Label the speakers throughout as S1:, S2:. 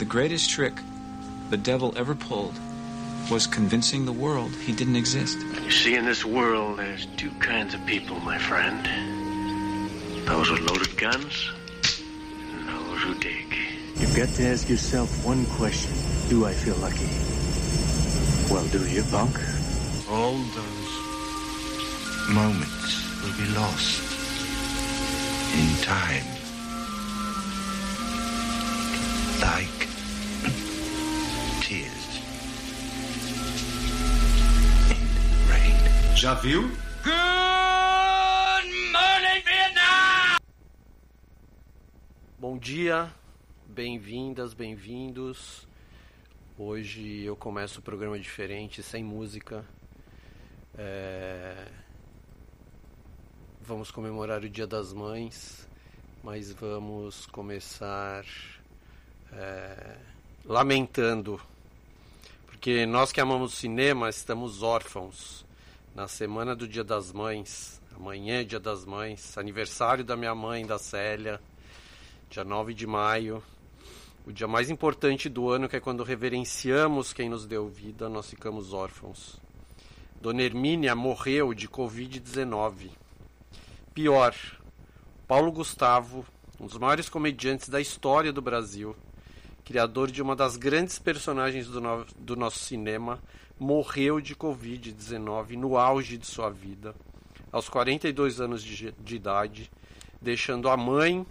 S1: the greatest trick the devil ever pulled was convincing the world he didn't exist.
S2: You see, in this world, there's two kinds of people, my friend. Those with loaded guns, and those who dig.
S3: You've got to ask yourself one question. Do I feel lucky? Well, do you, punk?
S4: All those moments will be lost in time.
S5: Já viu?
S6: Bom dia, bem-vindas, bem-vindos. Hoje eu começo o programa diferente, sem música. É, Vamos comemorar o Dia das Mães, mas vamos começar é, lamentando, porque nós que amamos o cinema estamos órfãos. Na semana do Dia das Mães, amanhã é Dia das Mães, aniversário da minha mãe, da Célia, dia 9 de maio, o dia mais importante do ano, que é quando reverenciamos quem nos deu vida, nós ficamos órfãos. Dona Hermínia morreu de Covid-19. Pior, Paulo Gustavo, um dos maiores comediantes da história do Brasil, criador de uma das grandes personagens do, no do nosso cinema, morreu de Covid-19 no auge de sua vida, aos 42 anos de, de idade, deixando a mãe,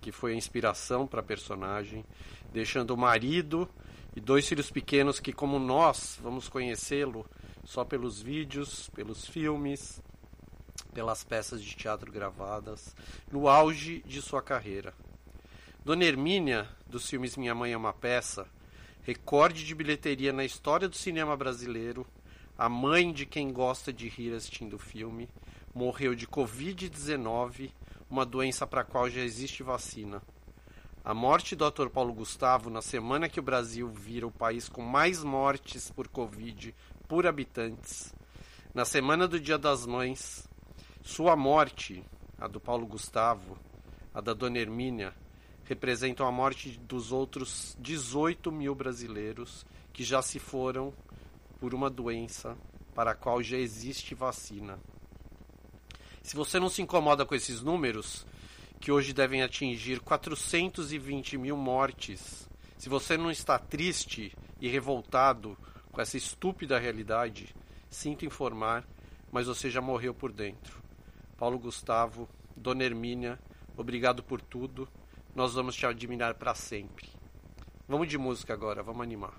S6: que foi a inspiração para a personagem, deixando o marido e dois filhos pequenos que, como nós, vamos conhecê-lo só pelos vídeos, pelos filmes, pelas peças de teatro gravadas, no auge de sua carreira. Dona Hermínia, dos filmes Minha Mãe é uma Peça, recorde de bilheteria na história do cinema brasileiro, a mãe de quem gosta de rir assistindo o filme, morreu de Covid-19, uma doença para a qual já existe vacina. A morte do ator Paulo Gustavo, na semana que o Brasil vira o país com mais mortes por Covid por habitantes, na semana do Dia das Mães, sua morte, a do Paulo Gustavo, a da Dona Hermínia, representam a morte dos outros 18 mil brasileiros que já se foram por uma doença para a qual já existe vacina. Se você não se incomoda com esses números, que hoje devem atingir 420 mil mortes, se você não está triste e revoltado com essa estúpida realidade, sinto informar, mas você já morreu por dentro. Paulo Gustavo, Dona Hermínia, obrigado por tudo. Nós vamos te admirar para sempre. Vamos de música agora, vamos animar.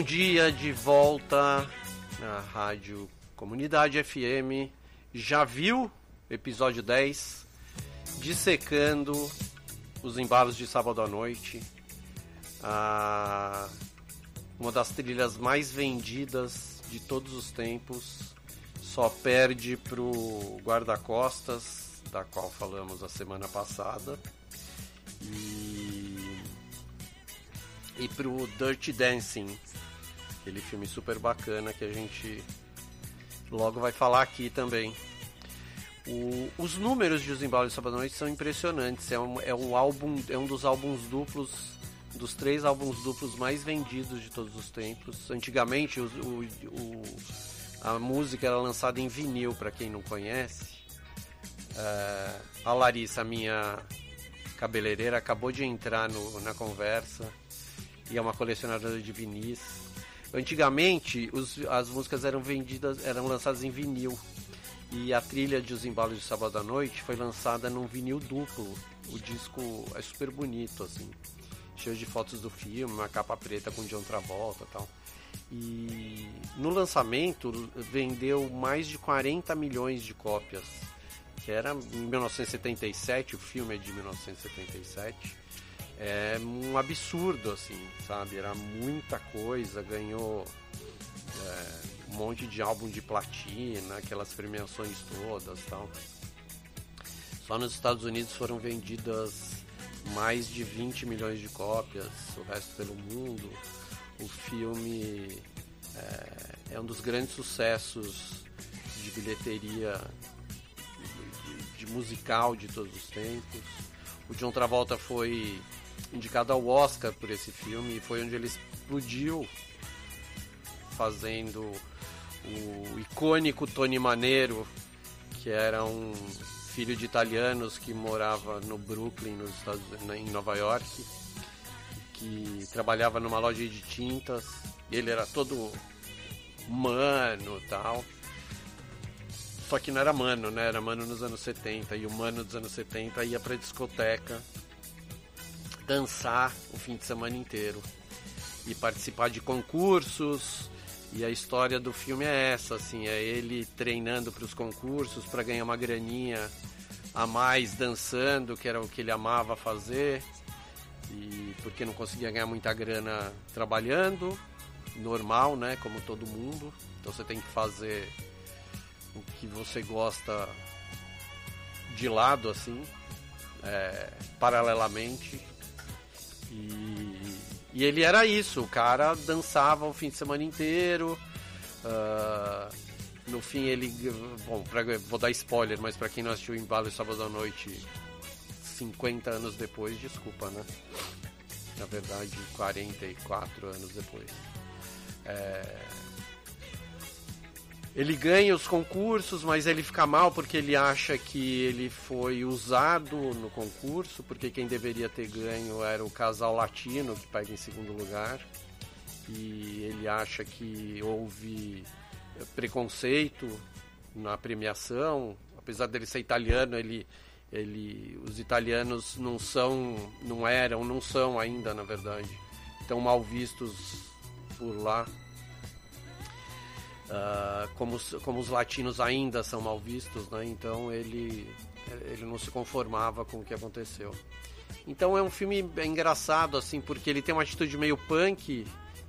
S6: Bom dia, de volta na Rádio Comunidade FM. Já viu episódio 10? Dissecando os embalos de sábado à noite. Ah, uma das trilhas mais vendidas de todos os tempos. Só perde pro Guarda-Costas, da qual falamos a semana passada. E, e pro Dirty Dancing, aquele filme super bacana que a gente logo vai falar aqui também. O, os números de Os Embalos Noite são impressionantes. É um, é um álbum, é um dos álbuns duplos, dos três álbuns duplos mais vendidos de todos os tempos. Antigamente o, o a música era lançada em vinil, para quem não conhece. Uh, a Larissa, minha cabeleireira, acabou de entrar no, na conversa e é uma colecionadora de vinis. Antigamente, os, as músicas eram vendidas, eram lançadas em vinil. E a trilha de Os Embalos de Sábado à Noite foi lançada num vinil duplo. O disco é super bonito, assim. Cheio de fotos do filme, uma capa preta com John Travolta e tal. E no lançamento vendeu mais de 40 milhões de cópias. Que era em 1977, o filme é de 1977. É um absurdo, assim, sabe? Era muita coisa, ganhou. É, um monte de álbum de platina, aquelas premiações todas tal. Só nos Estados Unidos foram vendidas mais de 20 milhões de cópias, o resto pelo mundo. O filme é, é um dos grandes sucessos de bilheteria de, de musical de todos os tempos. O John Travolta foi indicado ao Oscar por esse filme e foi onde ele explodiu fazendo o icônico Tony Maneiro, que era um filho de italianos que morava no Brooklyn, nos Estados, em Nova York, que trabalhava numa loja de tintas. Ele era todo mano tal. Só que não era mano, né? Era mano nos anos 70. E o mano dos anos 70 ia pra discoteca dançar o fim de semana inteiro. E participar de concursos, e a história do filme é essa, assim, é ele treinando para os concursos para ganhar uma graninha a mais dançando, que era o que ele amava fazer. E porque não conseguia ganhar muita grana trabalhando, normal, né, como todo mundo. Então você tem que fazer o que você gosta de lado assim, é, paralelamente. E e ele era isso, o cara dançava o fim de semana inteiro. Uh, no fim ele. Bom, pra, vou dar spoiler, mas para quem não assistiu Embalo Sábado à Noite 50 anos depois, desculpa, né? Na verdade, 44 anos depois. É, ele ganha os concursos, mas ele fica mal porque ele acha que ele foi usado no concurso, porque quem deveria ter ganho era o casal latino que pega em segundo lugar. E ele acha que houve preconceito na premiação, apesar dele ser italiano, ele ele os italianos não são, não eram, não são ainda, na verdade, tão mal vistos por lá Uh, como, como os latinos ainda são mal vistos, né? então ele, ele não se conformava com o que aconteceu. Então é um filme engraçado, assim, porque ele tem uma atitude meio punk.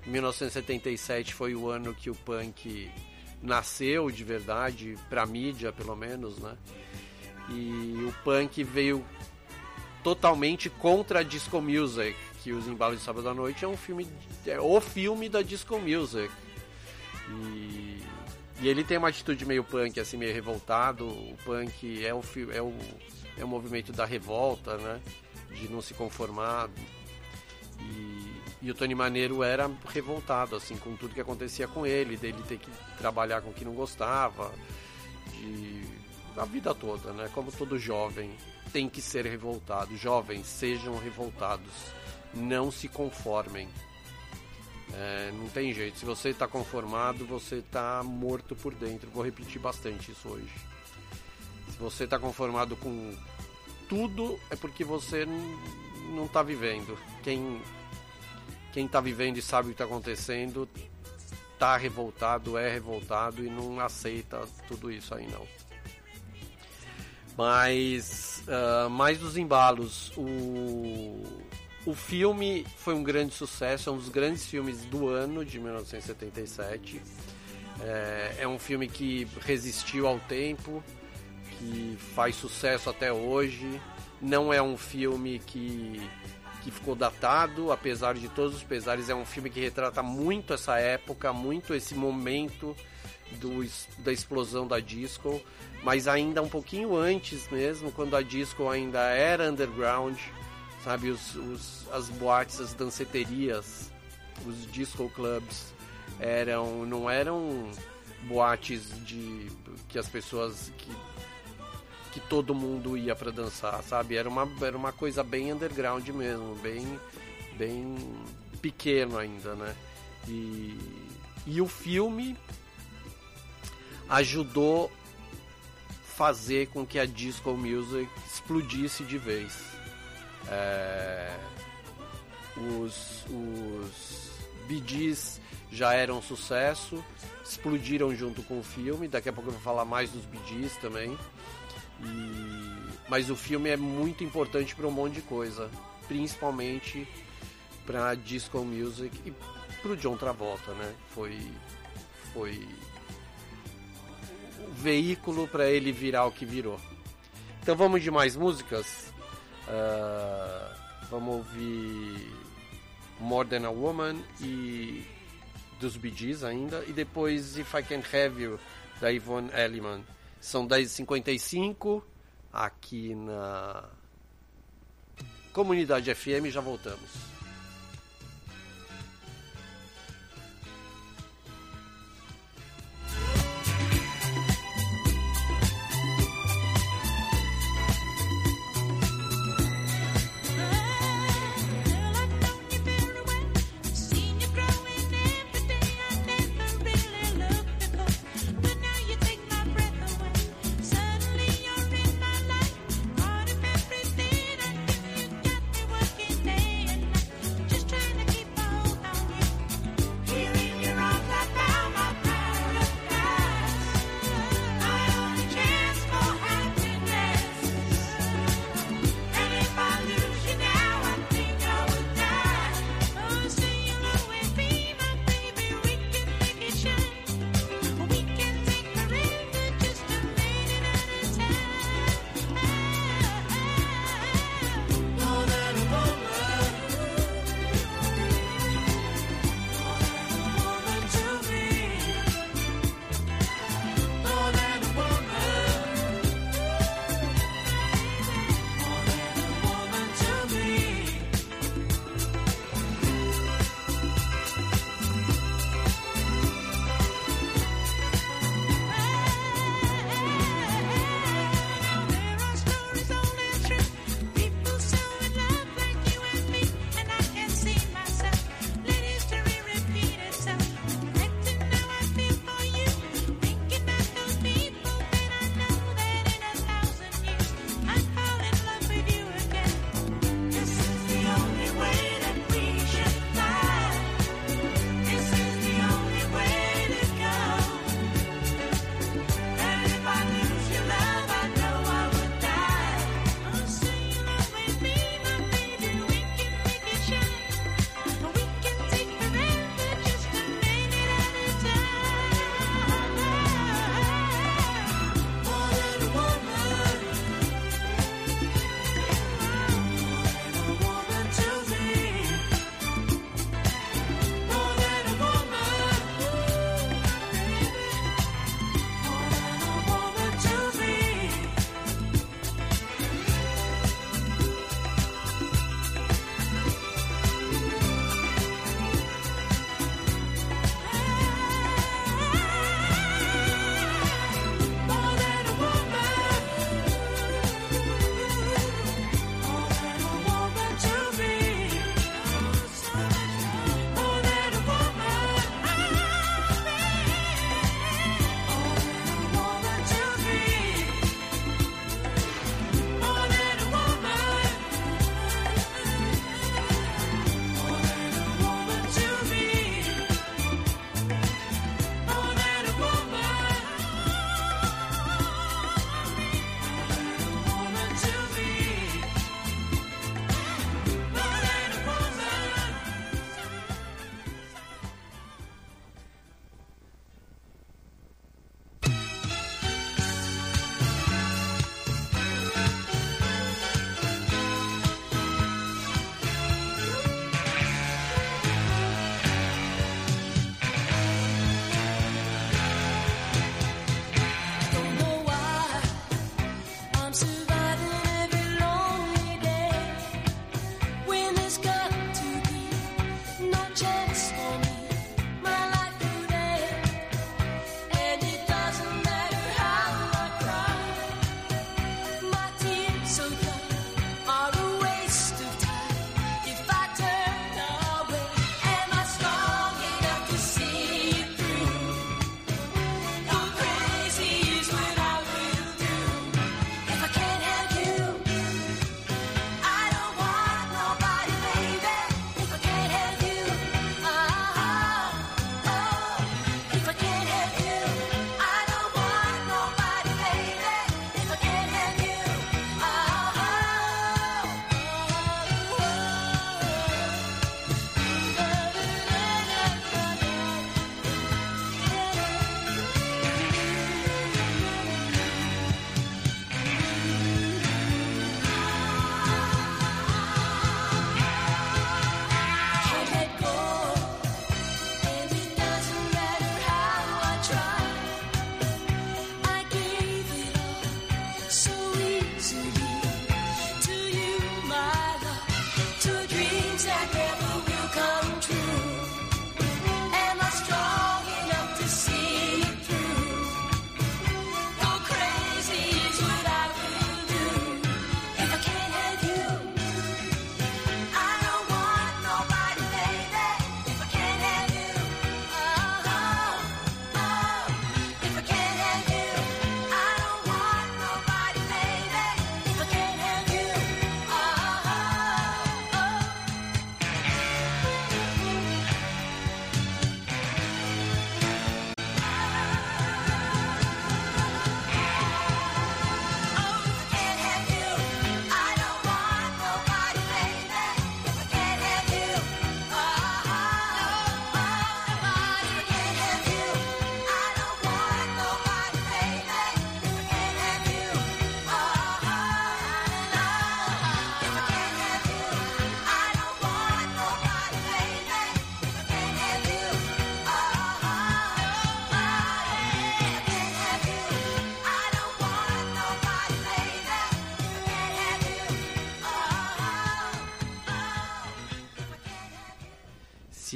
S6: 1977 foi o ano que o punk nasceu de verdade, pra mídia pelo menos, né? E o punk veio totalmente contra a disco music, que Os Embalos de Sábado à Noite é um filme, é o filme da disco music e, e ele tem uma atitude meio punk, assim, meio revoltado. O punk é o, é o, é o movimento da revolta, né? De não se conformar. E, e o Tony Maneiro era revoltado, assim, com tudo que acontecia com ele, dele ter que trabalhar com o que não gostava, de, a vida toda, né? Como todo jovem tem que ser revoltado. Jovens, sejam revoltados. Não se conformem. É, não tem jeito. Se você está conformado, você está morto por dentro. Vou repetir bastante isso hoje. Se você está conformado com tudo, é porque você não está vivendo. Quem quem está vivendo e sabe o que está acontecendo está revoltado, é revoltado e não aceita tudo isso aí não. Mas uh, mais dos embalos, o o filme foi um grande sucesso, é um dos grandes filmes do ano de 1977. É, é um filme que resistiu ao tempo, que faz sucesso até hoje, Não é um filme que, que ficou datado, apesar de todos os pesares. É um filme que retrata muito essa época, muito esse momento do, da explosão da disco, mas ainda um pouquinho antes mesmo, quando a disco ainda era underground, sabe? Os, os as boates, as danceterias, os disco clubs eram não eram boates de que as pessoas que que todo mundo ia para dançar, sabe? Era uma era uma coisa bem underground mesmo, bem bem pequeno ainda, né? E e o filme ajudou fazer com que a disco music explodisse de vez. É, os, os Gees já eram sucesso, explodiram junto com o filme. Daqui a pouco eu vou falar mais dos Gees também. E, mas o filme é muito importante para um monte de coisa, principalmente para disco music e para o John Travolta, né? Foi foi o veículo para ele virar o que virou. Então vamos de mais músicas. Uh, vamos ouvir More Than a Woman e dos Bee Gees ainda. E depois If I Can Have You, da Yvonne Elliman. São 10h55 aqui na Comunidade FM. Já voltamos.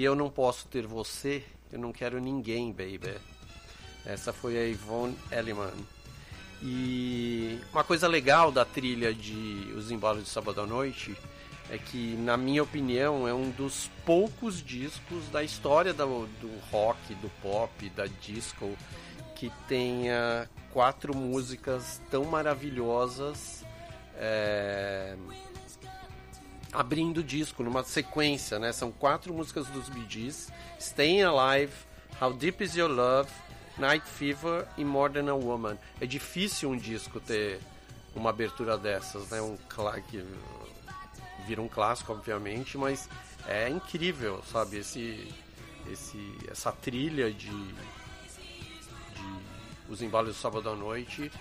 S6: Eu não posso ter você, eu não quero ninguém, baby. Essa foi a Yvonne Elliman. E uma coisa legal da trilha de Os Embalos de Sábado à Noite é que, na minha opinião, é um dos poucos discos da história do, do rock, do pop, da disco, que tenha quatro músicas tão maravilhosas é, abrindo o disco numa sequência, né? São quatro músicas dos Bee Gees, Staying Alive, How Deep Is Your Love, Night Fever e More Than a Woman. É difícil um disco ter uma abertura dessas, né? Um que vira um clássico, obviamente, mas é incrível, sabe? Esse, esse, essa trilha de, de Os Embalos do Sábado à Noite,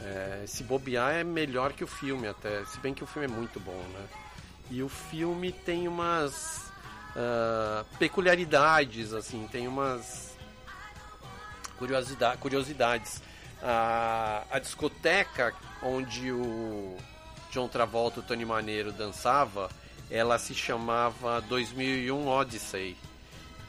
S6: é, se bobear é melhor que o filme até, se bem que o filme é muito bom, né? E o filme tem umas uh, peculiaridades, assim, tem umas curiosidade, curiosidades. A, a discoteca onde o John Travolta e o Tony Maneiro dançava, ela se chamava 2001 Odyssey,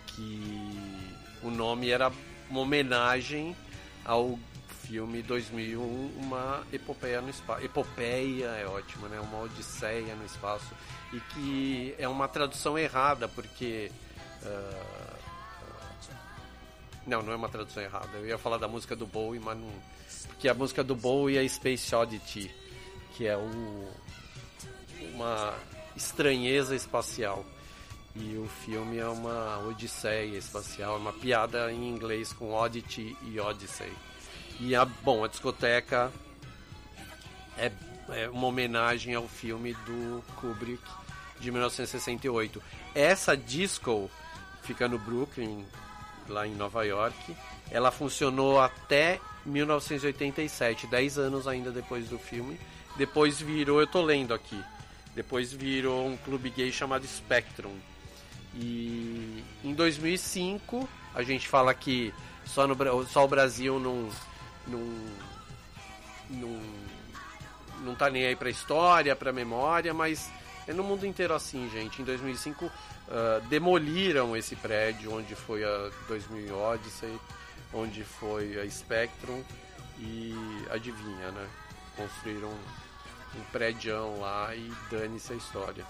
S6: que o nome era uma homenagem ao filme 2001, uma epopeia no espaço. Epopeia é ótimo, né? Uma odisseia no espaço e que é uma tradução errada porque uh, não, não é uma tradução errada. Eu ia falar da música do Bowie, mas não. Porque a música do Bowie é Space Oddity, que é o... uma estranheza espacial. E o filme é uma odisseia espacial, uma piada em inglês com Oddity e Odyssey. E a, bom, a discoteca é, é uma homenagem ao filme do Kubrick de 1968. Essa disco fica no Brooklyn, lá em Nova York. Ela funcionou até 1987, 10 anos ainda depois do filme. Depois virou, eu tô lendo aqui, depois virou um clube gay chamado Spectrum. E em 2005, a gente fala que só, no, só o Brasil não, não, não, não tá nem aí pra história, pra memória, mas é no mundo inteiro assim, gente. Em 2005 uh, demoliram esse prédio onde foi a 2000 Odyssey, onde foi a Spectrum e adivinha, né? Construíram um prédio lá e dane-se a história.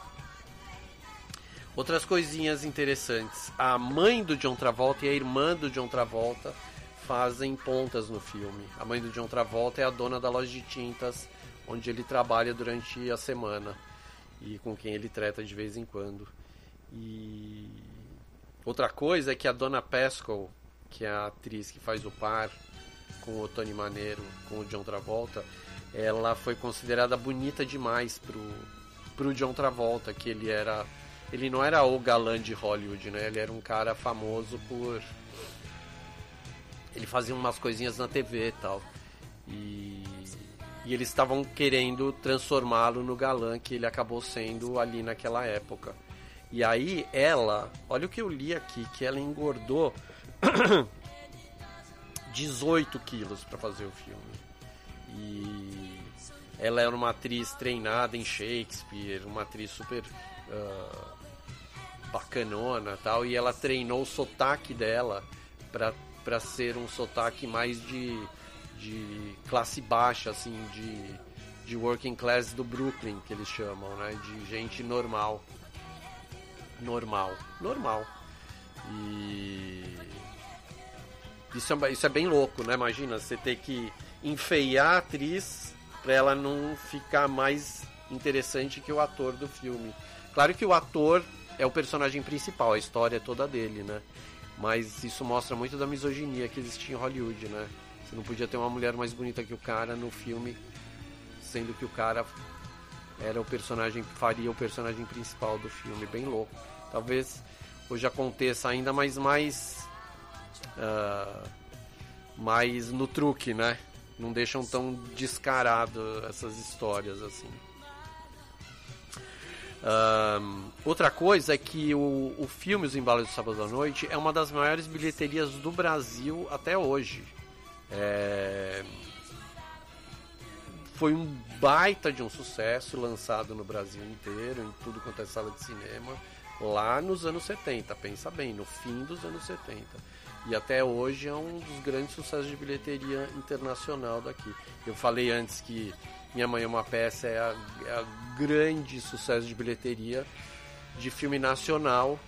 S6: Outras coisinhas interessantes. A mãe do John Travolta e a irmã do John Travolta fazem pontas no filme. A mãe do John Travolta é a dona da loja de tintas onde ele trabalha durante a semana e com quem ele trata de vez em quando. E outra coisa é que a Dona Pascal, que é a atriz que faz o par com o Tony Maneiro, com o John Travolta, ela foi considerada bonita demais pro, pro John Travolta, que ele era ele não era o galã de Hollywood, né? Ele era um cara famoso por ele fazia umas coisinhas na TV e tal. E, e eles estavam querendo transformá-lo no galã que ele acabou sendo ali naquela época. E aí ela, olha o que eu li aqui, que ela engordou 18 quilos para fazer o filme. E ela era uma atriz treinada em Shakespeare, uma atriz super uh, bacanona tal, e ela treinou o sotaque dela para ser um sotaque mais de, de classe baixa, assim, de, de working class do Brooklyn, que eles chamam, né? De gente normal normal. Normal. E. Isso é, isso é bem louco, né? Imagina você ter que enfeiar a atriz pra ela não ficar mais interessante que o ator do filme. Claro que o ator é o personagem principal, a história é toda dele, né? Mas isso mostra muito da misoginia que existia em Hollywood, né? Você não podia ter uma mulher mais bonita que o cara no filme, sendo que o cara era o personagem faria o personagem principal do filme, bem louco. Talvez hoje aconteça ainda mais mais uh, mais no truque, né? Não deixam tão descarado essas histórias assim. Um, outra coisa é que o, o filme Os Embalos do Sábado à Noite é uma das maiores bilheterias do Brasil até hoje. É, foi um baita de um sucesso lançado no Brasil inteiro, em tudo quanto é sala de cinema. lá nos anos 70, pensa bem, no fim dos anos 70. E até hoje é um dos grandes sucessos de bilheteria internacional daqui. Eu falei antes que Minha Mãe é uma Peça é a, é a grande sucesso de bilheteria de filme nacional.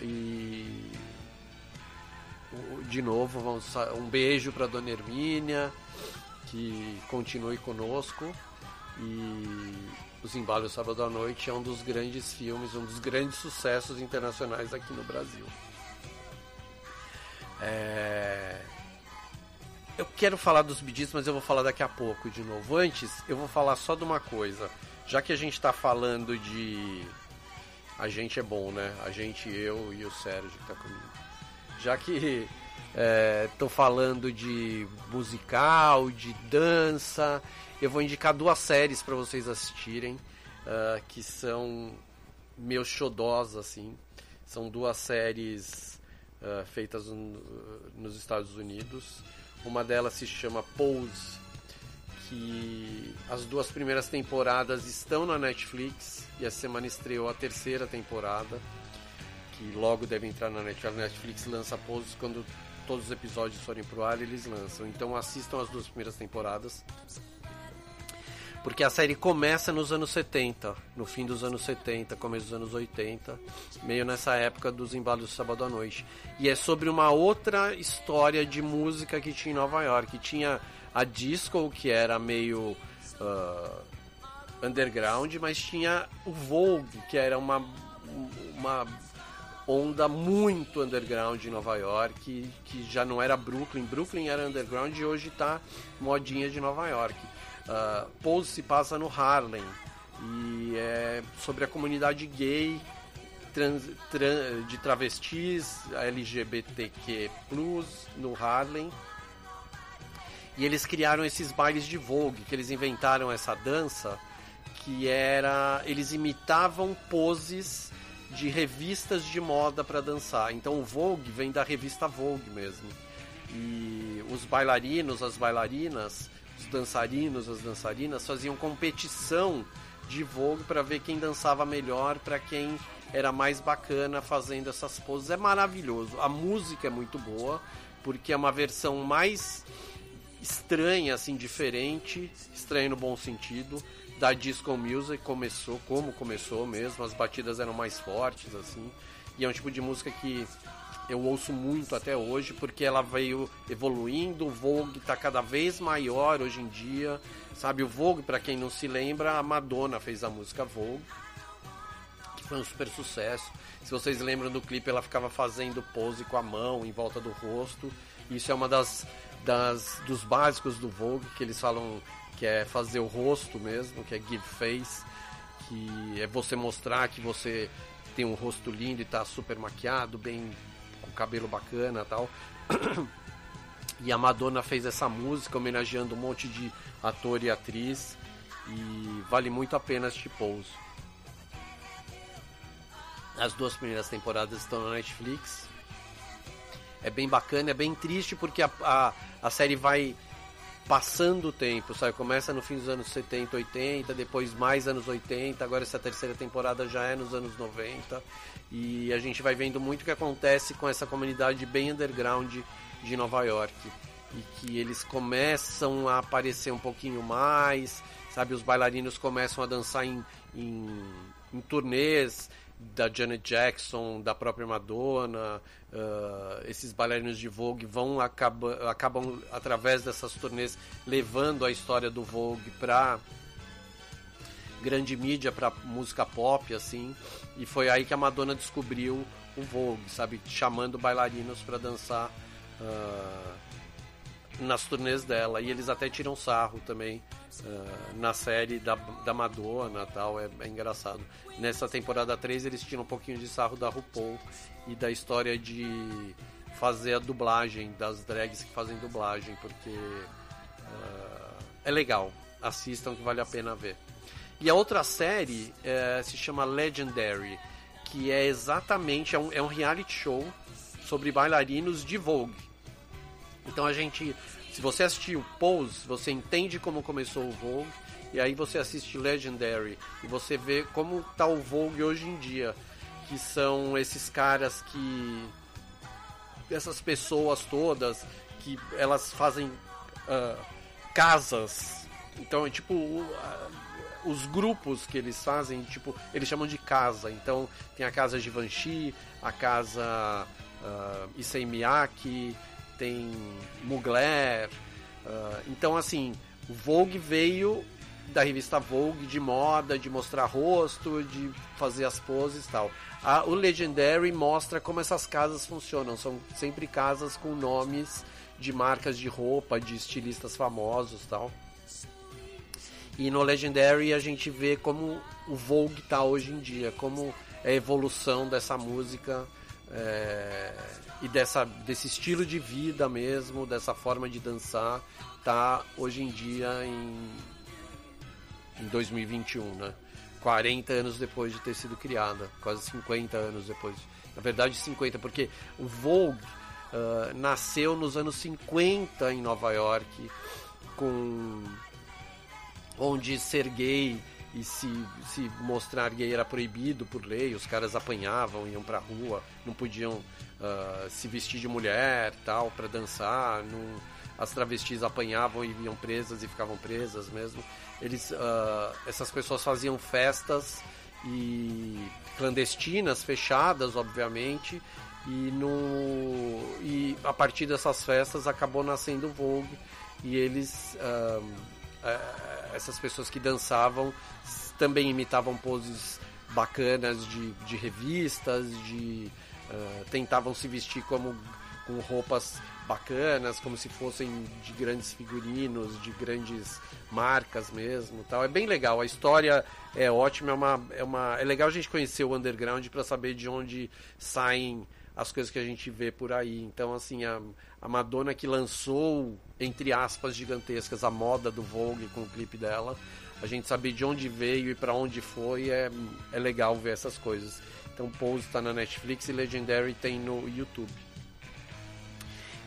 S6: E de novo, vamos, um beijo para Dona Hermínia, que continue conosco. E Os Embalos Sábado à Noite é um dos grandes filmes, um dos grandes sucessos internacionais aqui no Brasil. É... Eu quero falar dos Bidis, mas eu vou falar daqui a pouco de novo. Antes, eu vou falar só de uma coisa. Já que a gente está falando de. A gente é bom, né? A gente, eu e o Sérgio que tá comigo. Já que estou é, falando de musical, de dança, eu vou indicar duas séries para vocês assistirem, uh, que são meus xodós, assim. São duas séries uh, feitas no, nos Estados Unidos. Uma delas se chama Pose, que as duas primeiras temporadas estão na Netflix e a semana estreou a terceira temporada, que logo deve entrar na Netflix. A Netflix lança Pose quando todos os episódios forem pro ar, eles lançam. Então assistam as duas primeiras temporadas porque a série começa nos anos 70, no fim dos anos 70, começo dos anos 80, meio nessa época dos embalos do sábado à noite. E é sobre uma outra história de música que tinha em Nova York. Tinha a disco, que era meio uh, underground, mas tinha o Vogue, que era uma, uma onda muito underground em Nova York, que já não era Brooklyn. Brooklyn era underground e hoje está modinha de Nova York. Uh, Pose se passa no Harlem e é sobre a comunidade gay trans, trans, de travestis LGBTQ+ no Harlem. E eles criaram esses bailes de Vogue, que eles inventaram essa dança que era eles imitavam poses de revistas de moda para dançar. Então o Vogue vem da revista Vogue mesmo. E os bailarinos, as bailarinas os dançarinos, as dançarinas faziam competição de Vogue para ver quem dançava melhor, para quem era mais bacana fazendo essas poses. É maravilhoso. A música é muito boa, porque é uma versão mais estranha, assim, diferente, estranha no bom sentido, da disco music começou, como começou mesmo, as batidas eram mais fortes, assim, e é um tipo de música que eu ouço muito até hoje porque ela veio evoluindo, o Vogue está cada vez maior hoje em dia, sabe? O Vogue, para quem não se lembra, a Madonna fez a música Vogue, que foi um super sucesso. Se vocês lembram do clipe, ela ficava fazendo pose com a mão em volta do rosto. Isso é uma das, das dos básicos do Vogue que eles falam que é fazer o rosto mesmo, que é give face, que é você mostrar que você tem um rosto lindo e está super maquiado, bem cabelo bacana tal. E a Madonna fez essa música homenageando um monte de ator e atriz. E vale muito a pena assistir Pose. As duas primeiras temporadas estão na Netflix. É bem bacana, é bem triste porque a, a, a série vai passando o tempo, sabe? Começa no fim dos anos 70, 80, depois mais anos 80, agora essa terceira temporada já é nos anos 90. E a gente vai vendo muito o que acontece com essa comunidade bem underground de Nova York. E que eles começam a aparecer um pouquinho mais, sabe? Os bailarinos começam a dançar em, em, em turnês da Janet Jackson, da própria Madonna, uh, esses bailarinos de Vogue vão acaba, acabam através dessas turnês levando a história do Vogue para grande mídia, para música pop assim, e foi aí que a Madonna descobriu o Vogue, sabe, chamando bailarinos para dançar uh, nas turnês dela e eles até tiram sarro também uh, na série da, da Madonna tal, é, é, engraçado. Nessa temporada 3 eles tiram um pouquinho de sarro da RuPaul e da história de fazer a dublagem, das drags que fazem dublagem, porque uh, é legal, assistam que vale a pena ver. E a outra série uh, se chama Legendary, que é exatamente, é um, é um reality show sobre bailarinos de Vogue. Então a gente, se você assistiu Pose, você entende como começou o Vogue E aí você assiste Legendary e você vê como tá o Vogue hoje em dia, que são esses caras que essas pessoas todas que elas fazem uh, casas. Então é tipo uh, os grupos que eles fazem, tipo, eles chamam de casa. Então tem a casa Givenchy, a casa uh, Issei Miyake, tem Mugler. Uh, então assim, o Vogue veio da revista Vogue de moda, de mostrar rosto, de fazer as poses e tal. A, o Legendary mostra como essas casas funcionam. São sempre casas com nomes de marcas de roupa, de estilistas famosos tal. E no Legendary a gente vê como o Vogue tá hoje em dia, como é a evolução dessa música é, e dessa, desse estilo de vida mesmo, dessa forma de dançar, tá hoje em dia em, em 2021, né? 40 anos depois de ter sido criada, quase 50 anos depois. Na verdade, 50, porque o Vogue uh, nasceu nos anos 50 em Nova York, com onde ser gay e se, se mostrar gay era proibido por lei, os caras apanhavam, iam pra rua, não podiam uh, se vestir de mulher tal para dançar, não, as travestis apanhavam e iam presas e ficavam presas mesmo. Eles, uh, essas pessoas faziam festas e clandestinas, fechadas, obviamente, e no e a partir dessas festas acabou nascendo o Vogue e eles uh, essas pessoas que dançavam também imitavam poses bacanas de, de revistas, de uh, tentavam se vestir como com roupas bacanas, como se fossem de grandes figurinos, de grandes marcas mesmo, tal. É bem legal. A história é ótima, é uma é uma é legal a gente conhecer o underground para saber de onde saem as coisas que a gente vê por aí. Então, assim, a, a Madonna que lançou, entre aspas, gigantescas, a moda do Vogue com o clipe dela, a gente saber de onde veio e para onde foi, é, é legal ver essas coisas. Então, Pose está na Netflix e Legendary tem no YouTube.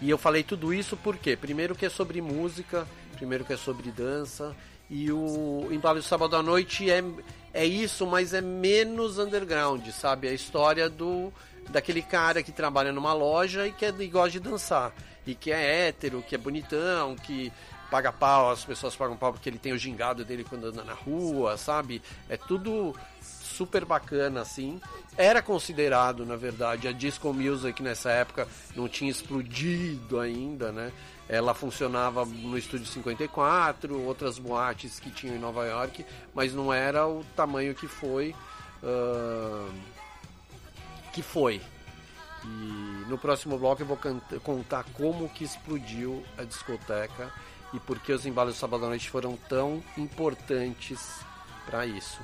S6: E eu falei tudo isso porque, primeiro que é sobre música, primeiro que é sobre dança, e o Embalo do Sábado à Noite é, é isso, mas é menos underground, sabe? A história do daquele cara que trabalha numa loja e que é, e gosta de dançar. E que é hétero, que é bonitão, que paga pau, as pessoas pagam pau porque ele tem o gingado dele quando anda na rua, sabe? É tudo super bacana assim. Era considerado, na verdade, a disco music nessa época não tinha explodido ainda, né? Ela funcionava no estúdio 54, outras boates que tinham em Nova York, mas não era o tamanho que foi. Uh que foi. E no próximo bloco eu vou contar como que explodiu a discoteca e por que os embalos do sábado à noite foram tão importantes para isso.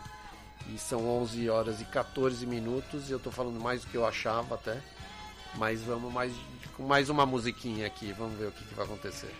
S6: E são 11 horas e 14 minutos e eu estou falando mais do que eu achava até. Mas vamos mais com mais uma musiquinha aqui, vamos ver o que, que vai acontecer.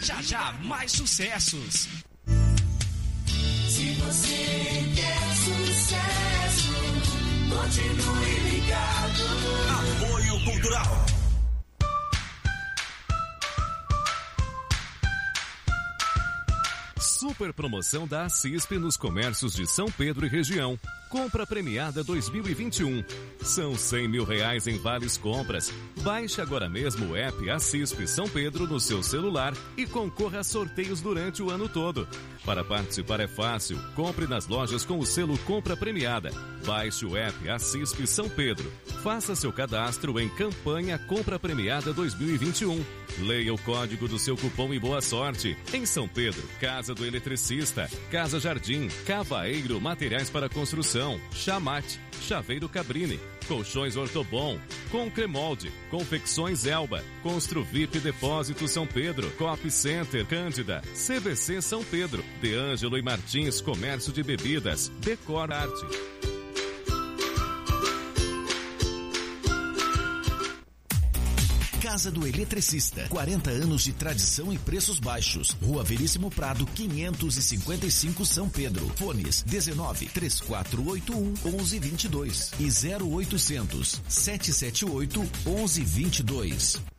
S5: Já já mais sucessos.
S7: Se você quer sucesso, continue ligado.
S5: Apoio Cultural.
S8: Super promoção da CISP nos comércios de São Pedro e região. Compra premiada 2021. São 100 mil reais em vales compras. Baixe agora mesmo o app Assisp São Pedro no seu celular e concorra a sorteios durante o ano todo. Para participar é fácil. Compre nas lojas com o selo Compra Premiada. Baixe o app Assisp São Pedro. Faça seu cadastro em campanha Compra Premiada 2021. Leia o código do seu cupom e boa sorte. Em São Pedro, Casa do Eletricista, Casa Jardim, Cavaeiro Materiais para Construção, Chamate, Chaveiro Cabrini, Colchões Ortobon, Concremolde, Confecções Elba, Construvip Depósito São Pedro, Cop Center Cândida, CVC São Pedro, De Ângelo e Martins Comércio de Bebidas, Decor Arte.
S9: Casa do Eletricista. 40 anos de tradição e preços baixos. Rua Veríssimo Prado, 555 São Pedro. Fones 19 3481 1122 e 0800 778 1122.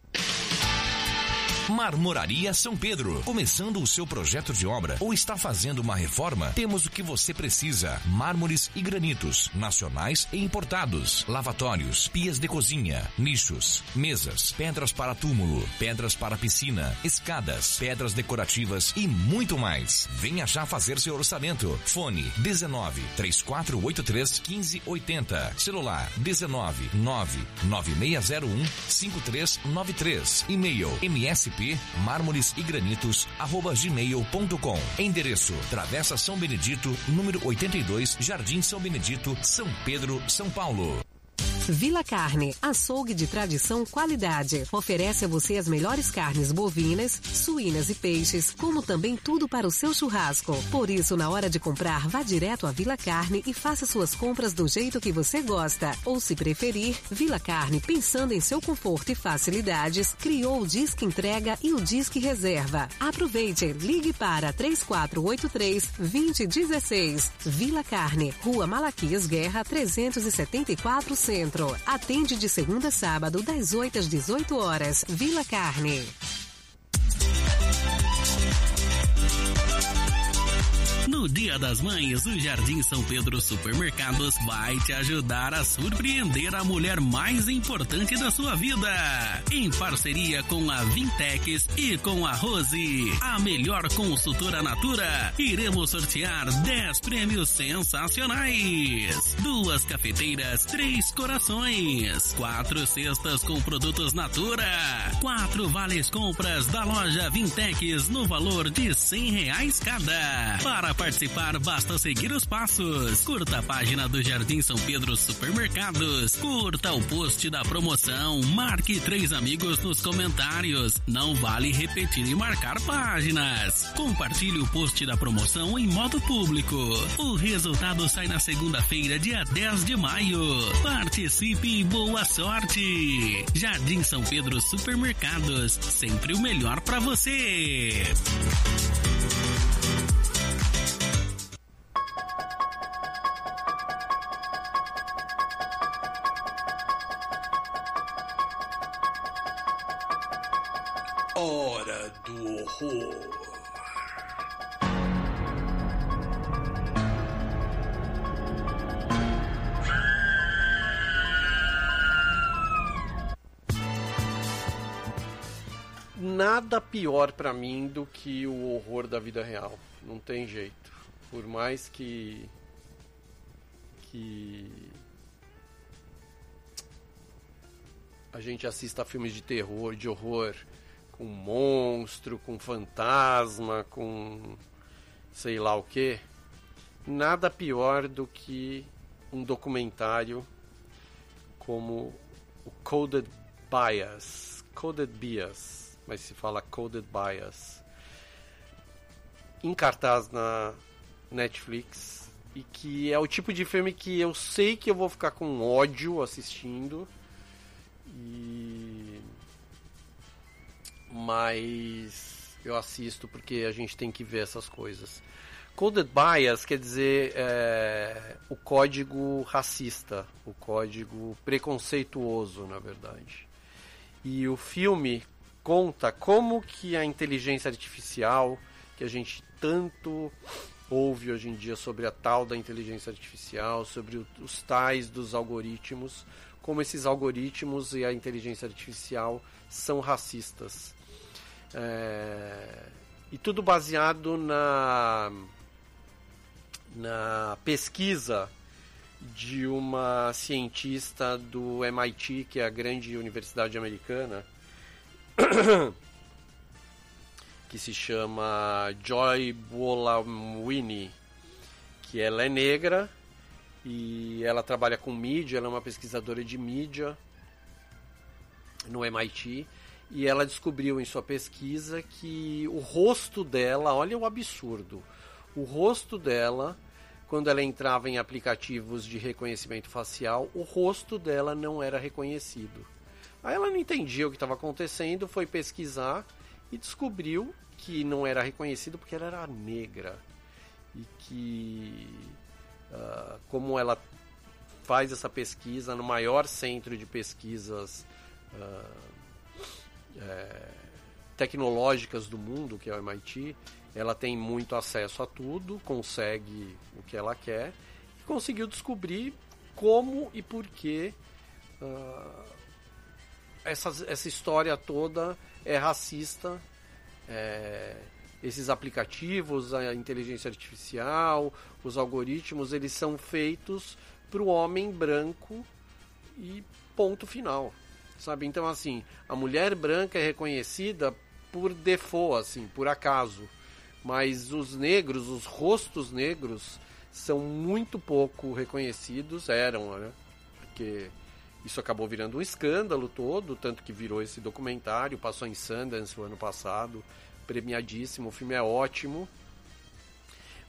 S10: Marmoraria São Pedro. Começando o seu projeto de obra ou está fazendo uma reforma? Temos o que você precisa: mármores e granitos, nacionais e importados, lavatórios, pias de cozinha, nichos, mesas, pedras para túmulo, pedras para piscina, escadas, pedras decorativas e muito mais. Venha já fazer seu orçamento. Fone 19 3483 1580. Celular 19 99601 5393. E-mail msp mármores e granitos arroba gmail.com. Endereço Travessa São Benedito, número 82, Jardim São Benedito, São Pedro, São Paulo.
S11: Vila Carne, açougue de tradição qualidade. Oferece a você as melhores carnes bovinas, suínas e peixes, como também tudo para o seu churrasco. Por isso, na hora de comprar, vá direto à Vila Carne e faça suas compras do jeito que você gosta. Ou se preferir, Vila Carne, pensando em seu conforto e facilidades, criou o Disque Entrega e o Disque Reserva. Aproveite, ligue para 3483 2016. Vila Carne, Rua Malaquias Guerra 374 Centro. Atende de segunda a sábado, das 8 às 18 horas. Vila Carne.
S12: No Dia das Mães, o Jardim São Pedro Supermercados vai te ajudar a surpreender a mulher mais importante da sua vida. Em parceria com a Vintex e com a Rose, a melhor consultora Natura, iremos sortear 10 prêmios sensacionais. Duas cafeteiras, três corações, quatro cestas com produtos Natura, quatro vales compras da loja Vintex no valor de 100 reais cada. Para participar, basta seguir os passos. Curta a página do Jardim São Pedro Supermercados. Curta o post da promoção. Marque três amigos nos comentários. Não vale repetir e marcar páginas. Compartilhe o post da promoção em modo público. O resultado sai na segunda-feira, dia 10 de maio. Participe e boa sorte. Jardim São Pedro Supermercados. Sempre o melhor para você.
S5: Hora do horror.
S6: Nada pior pra mim do que o horror da vida real. Não tem jeito. Por mais que que a gente assista filmes de terror, de horror, com monstro, com fantasma, com sei lá o que, nada pior do que um documentário como o Coded Bias, Coded Bias, mas se fala Coded Bias, em cartaz na Netflix e que é o tipo de filme que eu sei que eu vou ficar com ódio assistindo. E mas eu assisto porque a gente tem que ver essas coisas. Coded Bias quer dizer é, o código racista, o código preconceituoso, na verdade. E o filme conta como que a inteligência artificial, que a gente tanto ouve hoje em dia sobre a tal da inteligência artificial, sobre os tais dos algoritmos, como esses algoritmos e a inteligência artificial são racistas. É, e tudo baseado na, na pesquisa de uma cientista do MIT, que é a grande universidade americana, que se chama Joy Bolamwini, que ela é negra e ela trabalha com mídia, ela é uma pesquisadora de mídia no MIT e ela descobriu em sua pesquisa que o rosto dela, olha o absurdo, o rosto dela, quando ela entrava em aplicativos de reconhecimento facial, o rosto dela não era reconhecido. Aí ela não entendia o que estava acontecendo, foi pesquisar e descobriu que não era reconhecido porque ela era negra. E que, uh, como ela faz essa pesquisa no maior centro de pesquisas uh, é, tecnológicas do mundo, que é o MIT, ela tem muito acesso a tudo, consegue o que ela quer e conseguiu descobrir como e por que uh, essa, essa história toda é racista. É, esses aplicativos, a inteligência artificial, os algoritmos, eles são feitos para o homem branco e ponto final, sabe? Então assim, a mulher branca é reconhecida por default, assim, por acaso, mas os negros, os rostos negros, são muito pouco reconhecidos, eram, né? Porque isso acabou virando um escândalo todo, tanto que virou esse documentário, passou em Sundance o ano passado, premiadíssimo, o filme é ótimo.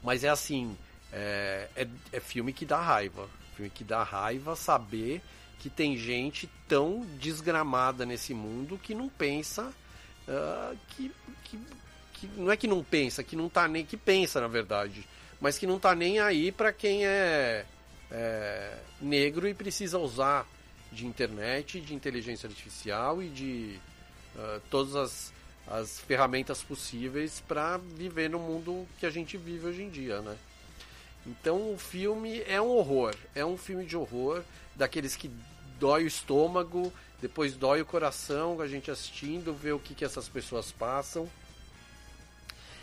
S6: Mas é assim, é, é, é filme que dá raiva. Filme que dá raiva saber que tem gente tão desgramada nesse mundo que não pensa uh, que, que, que, não é que não pensa, que não tá nem que pensa na verdade, mas que não tá nem aí para quem é, é, negro e precisa usar de internet, de inteligência artificial e de uh, todas as, as ferramentas possíveis para viver no mundo que a gente vive hoje em dia, né? Então o filme é um horror, é um filme de horror, daqueles que dói o estômago, depois dói o coração a gente assistindo, ver o que, que essas pessoas passam.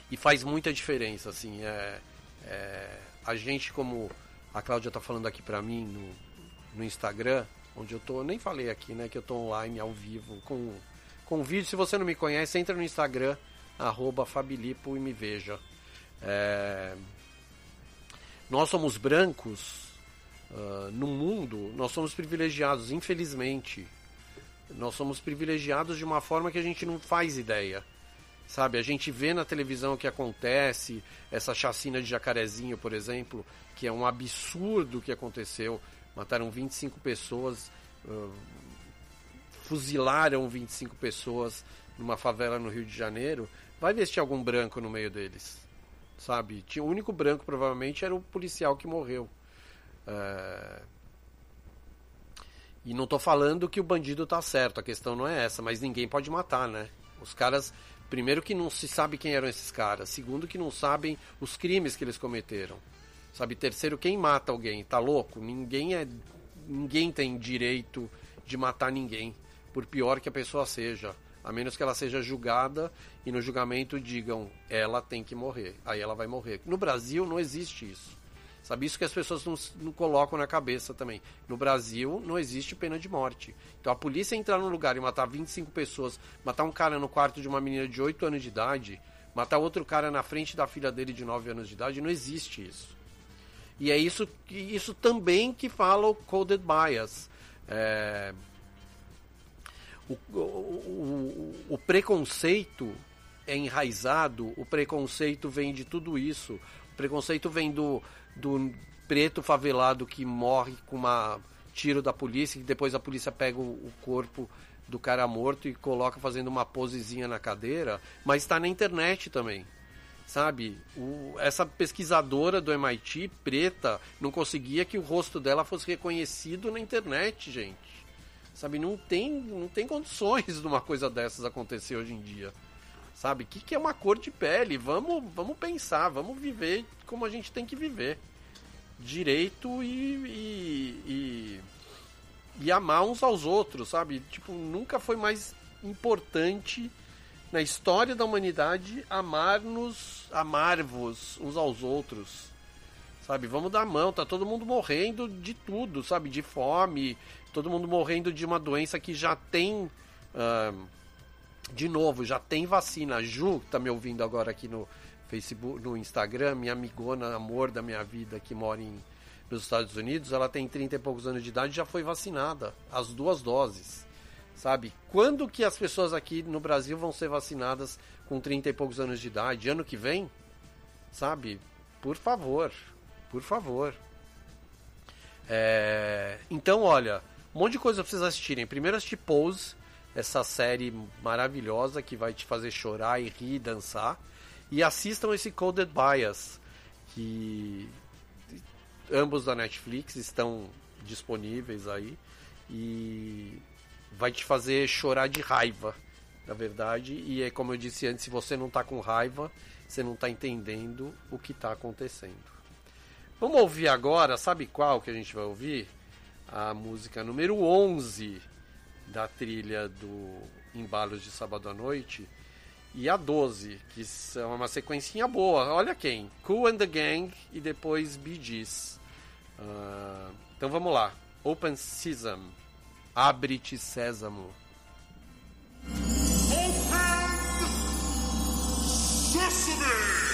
S6: E faz muita diferença, assim, é, é a gente como a Cláudia está falando aqui para mim no, no Instagram, onde eu tô, nem falei aqui, né, que eu tô online ao vivo com com vídeo. Se você não me conhece, entra no Instagram Fabilipo e me veja. É... Nós somos brancos uh, no mundo, nós somos privilegiados, infelizmente. Nós somos privilegiados de uma forma que a gente não faz ideia. Sabe, a gente vê na televisão o que acontece, essa chacina de jacarezinho, por exemplo, que é um absurdo que aconteceu. Mataram 25 pessoas, uh, fuzilaram 25 pessoas numa favela no Rio de Janeiro. Vai tinha algum branco no meio deles. Sabe? Tinha, o único branco provavelmente era o policial que morreu. Uh, e não estou falando que o bandido está certo, a questão não é essa, mas ninguém pode matar, né? Os caras, primeiro que não se sabe quem eram esses caras, segundo que não sabem os crimes que eles cometeram. Sabe, terceiro, quem mata alguém? Tá louco? Ninguém é ninguém tem direito de matar ninguém, por pior que a pessoa seja, a menos que ela seja julgada e no julgamento digam ela tem que morrer, aí ela vai morrer. No Brasil não existe isso. Sabe isso que as pessoas não, não, colocam na cabeça também. No Brasil não existe pena de morte. Então a polícia entrar num lugar e matar 25 pessoas, matar um cara no quarto de uma menina de 8 anos de idade, matar outro cara na frente da filha dele de 9 anos de idade, não existe isso. E é isso, isso também que fala o Coded Bias. É, o, o, o, preconceito é enraizado, o preconceito vem de tudo isso. O preconceito vem do, do preto favelado que morre com uma tiro da polícia e depois a polícia pega o, o corpo do cara morto e coloca fazendo uma posezinha na cadeira, mas está na internet também. Sabe? O, essa pesquisadora do MIT, preta, não conseguia que o rosto dela fosse reconhecido na internet, gente. Sabe? Não tem, não tem condições de uma coisa dessas acontecer hoje em dia. Sabe? O que, que é uma cor de pele? Vamos, vamos pensar, vamos viver como a gente tem que viver. Direito e, e, e, e amar uns aos outros, sabe? Tipo, nunca foi mais importante na história da humanidade amar-nos, amar-vos uns aos outros. Sabe? Vamos dar mão, tá todo mundo morrendo de tudo, sabe? De fome, todo mundo morrendo de uma doença que já tem. Uh, de novo, já tem vacina. A Ju, que tá me ouvindo agora aqui no Facebook, no Instagram, minha amigona, amor da minha vida, que mora em, nos Estados Unidos, ela tem 30 e poucos anos de idade já foi vacinada. As duas doses. Sabe? Quando que as pessoas aqui no Brasil vão ser vacinadas com 30 e poucos anos de idade? Ano que vem? Sabe? Por favor. Por favor. É... Então, olha, um monte de coisa pra vocês assistirem. Primeiro assistir Pose, essa série maravilhosa que vai te fazer chorar e rir e dançar. E assistam esse Coded Bias, que ambos da Netflix estão disponíveis aí. E vai te fazer chorar de raiva, na verdade. E é como eu disse antes, se você não está com raiva, você não está entendendo o que está acontecendo. Vamos ouvir agora, sabe qual que a gente vai ouvir? A música número 11 da trilha do Embalos de Sábado à Noite. E a 12, que é uma sequencinha boa. Olha quem? Cool and the Gang e depois Bee Gees. Uh, então vamos lá. Open Sesame. Abre-te sésamo.
S7: Down with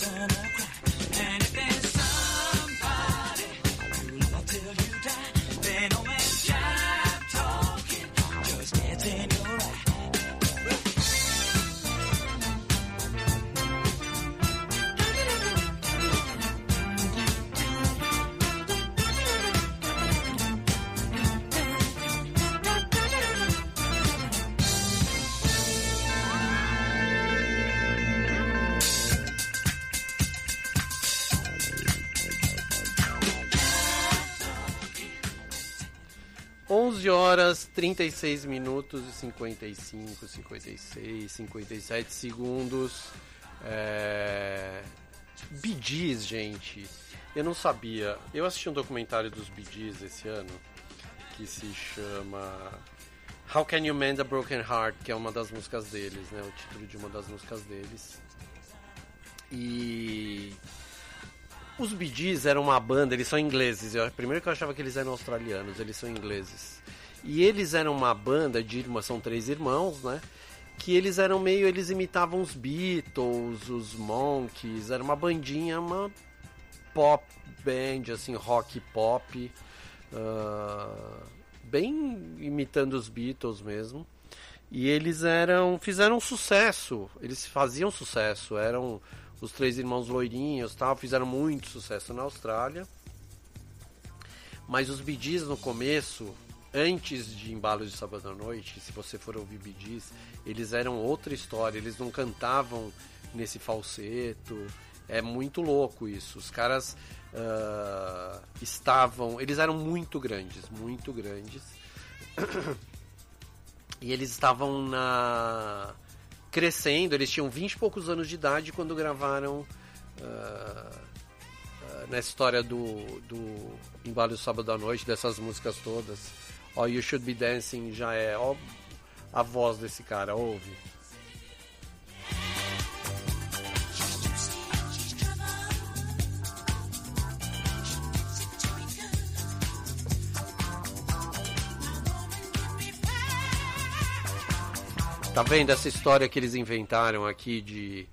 S7: time.
S6: 11 horas 36 minutos e 55, 56, 57 segundos. É... Gees, gente. Eu não sabia. Eu assisti um documentário dos Gees esse ano que se chama How Can You Mend a Broken Heart, que é uma das músicas deles, né? O título de uma das músicas deles. E os Bee Gees eram uma banda, eles são ingleses. Eu, primeiro que eu achava que eles eram australianos, eles são ingleses. E eles eram uma banda de irmãos, são três irmãos, né? Que eles eram meio, eles imitavam os Beatles, os Monkeys, era uma bandinha, uma pop band, assim, rock pop, uh, bem imitando os Beatles mesmo. E eles eram, fizeram sucesso, eles faziam sucesso, eram os três irmãos loirinhos tal, fizeram muito sucesso na Austrália. Mas os Gees no começo, antes de Embalos de Sábado à Noite, se você for ouvir Gees, eles eram outra história, eles não cantavam nesse falseto. É muito louco isso. Os caras uh, estavam. Eles eram muito grandes, muito grandes. e eles estavam na crescendo, eles tinham 20 e poucos anos de idade quando gravaram uh, uh, nessa história do, do Embalo do Sábado à Noite, dessas músicas todas. Ó, oh, You Should Be Dancing já é ó, a voz desse cara, ouve. Tá vendo essa história que eles inventaram aqui de,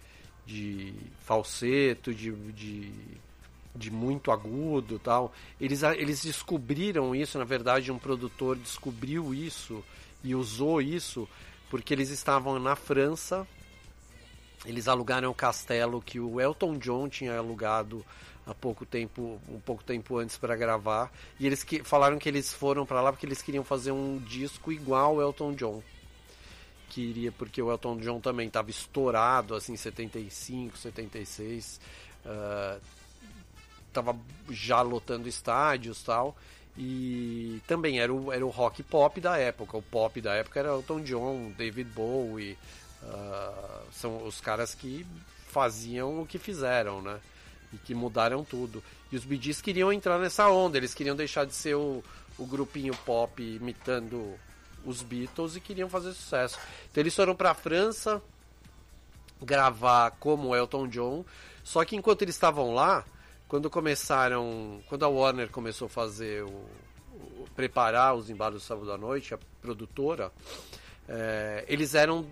S6: de falseto, de, de, de muito agudo tal? Eles, eles descobriram isso, na verdade, um produtor descobriu isso e usou isso porque eles estavam na França. Eles alugaram o castelo que o Elton John tinha alugado há pouco tempo, um pouco tempo antes para gravar, e eles que, falaram que eles foram para lá porque eles queriam fazer um disco igual ao Elton John que iria, porque o Elton John também estava estourado, assim, 75, 76, uh, tava já lotando estádios tal, e também era o, era o rock pop da época, o pop da época era Elton John, David Bowie, uh, são os caras que faziam o que fizeram, né? E que mudaram tudo. E os Gees queriam entrar nessa onda, eles queriam deixar de ser o, o grupinho pop imitando os Beatles e queriam fazer sucesso. Então eles foram para a França gravar como Elton John, só que enquanto eles estavam lá, quando começaram, quando a Warner começou a fazer o, o preparar os embalos do sábado à noite, a produtora, é, eles eram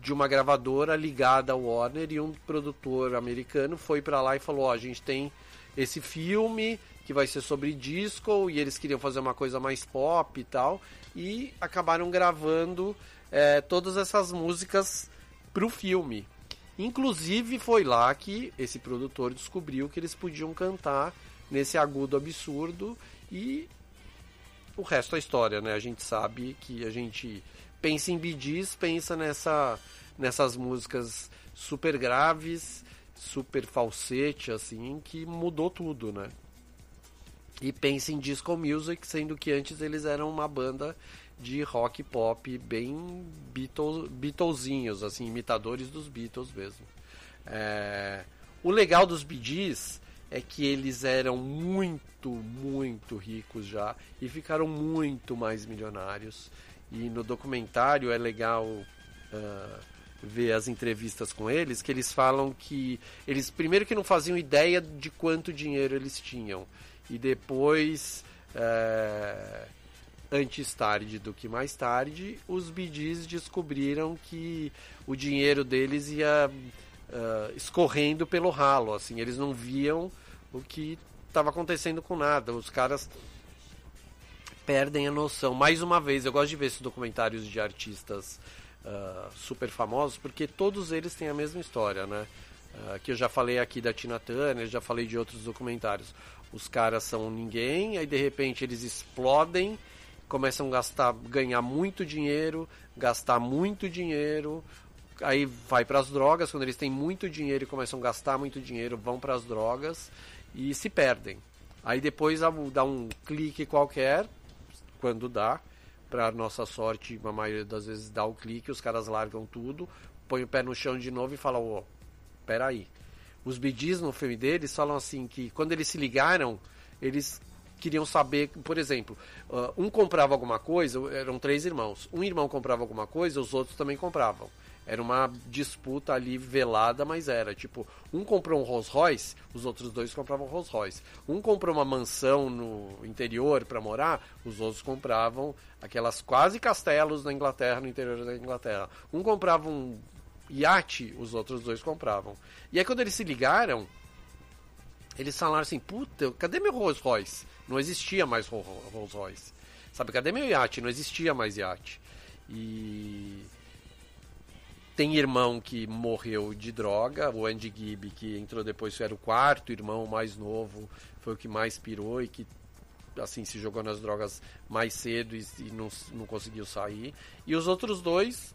S6: de uma gravadora ligada ao Warner e um produtor americano foi para lá e falou: oh, a gente tem esse filme que vai ser sobre disco e eles queriam fazer uma coisa mais pop e tal e acabaram gravando é, todas essas músicas para o filme. Inclusive foi lá que esse produtor descobriu que eles podiam cantar nesse agudo absurdo e o resto é história, né? A gente sabe que a gente pensa em bidis, pensa nessa, nessas músicas super graves, super falsete, assim, que mudou tudo, né? E pensa em disco music, sendo que antes eles eram uma banda de rock pop bem Beatles, Beatlesinhos, assim, imitadores dos Beatles mesmo. É... O legal dos Gees é que eles eram muito, muito ricos já e ficaram muito mais milionários. E no documentário é legal uh, ver as entrevistas com eles, que eles falam que eles primeiro que não faziam ideia de quanto dinheiro eles tinham e depois é, antes tarde do que mais tarde os bidis descobriram que o dinheiro deles ia uh, escorrendo pelo ralo assim. Eles não viam o que estava acontecendo com nada. Os caras perdem a noção. Mais uma vez eu gosto de ver esses documentários de artistas uh, super famosos porque todos eles têm a mesma história né? Uh, que eu já falei aqui da Tina Turner já falei de outros documentários. Os caras são ninguém, aí de repente eles explodem, começam a gastar, ganhar muito dinheiro, gastar muito dinheiro, aí vai para as drogas, quando eles têm muito dinheiro e começam a gastar muito dinheiro, vão para as drogas e se perdem. Aí depois dá um clique qualquer, quando dá. Para nossa sorte, a maioria das vezes dá o clique, os caras largam tudo, põem o pé no chão de novo e falam: Ô, oh, peraí. Os bidis no filme deles falam assim: que quando eles se ligaram, eles queriam saber, por exemplo, uh, um comprava alguma coisa, eram três irmãos. Um irmão comprava alguma coisa, os outros também compravam. Era uma disputa ali velada, mas era tipo, um comprou um Rolls Royce, os outros dois compravam Rolls Royce. Um comprou uma mansão no interior para morar, os outros compravam aquelas quase castelos na Inglaterra, no interior da Inglaterra. Um comprava um iate, os outros dois compravam. E aí quando eles se ligaram, eles falaram assim: puta, cadê meu Rolls Royce? Não existia mais Rolls Royce. Sabe, cadê meu iate? Não existia mais iate. E tem irmão que morreu de droga, o Andy Gibb, que entrou depois, era o quarto irmão mais novo, foi o que mais pirou e que assim se jogou nas drogas mais cedo e, e não, não conseguiu sair. E os outros dois,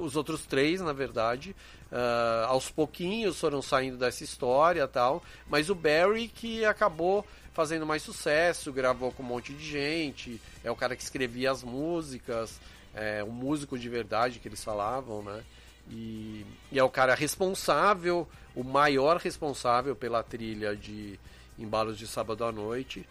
S6: os outros três, na verdade, uh, aos pouquinhos foram saindo dessa história tal. Mas o Barry que acabou fazendo mais sucesso, gravou com um monte de gente, é o cara que escrevia as músicas é, um músico de verdade que eles falavam, né? E, e, é o cara responsável, o maior responsável pela trilha de Embalos de Sábado à Noite.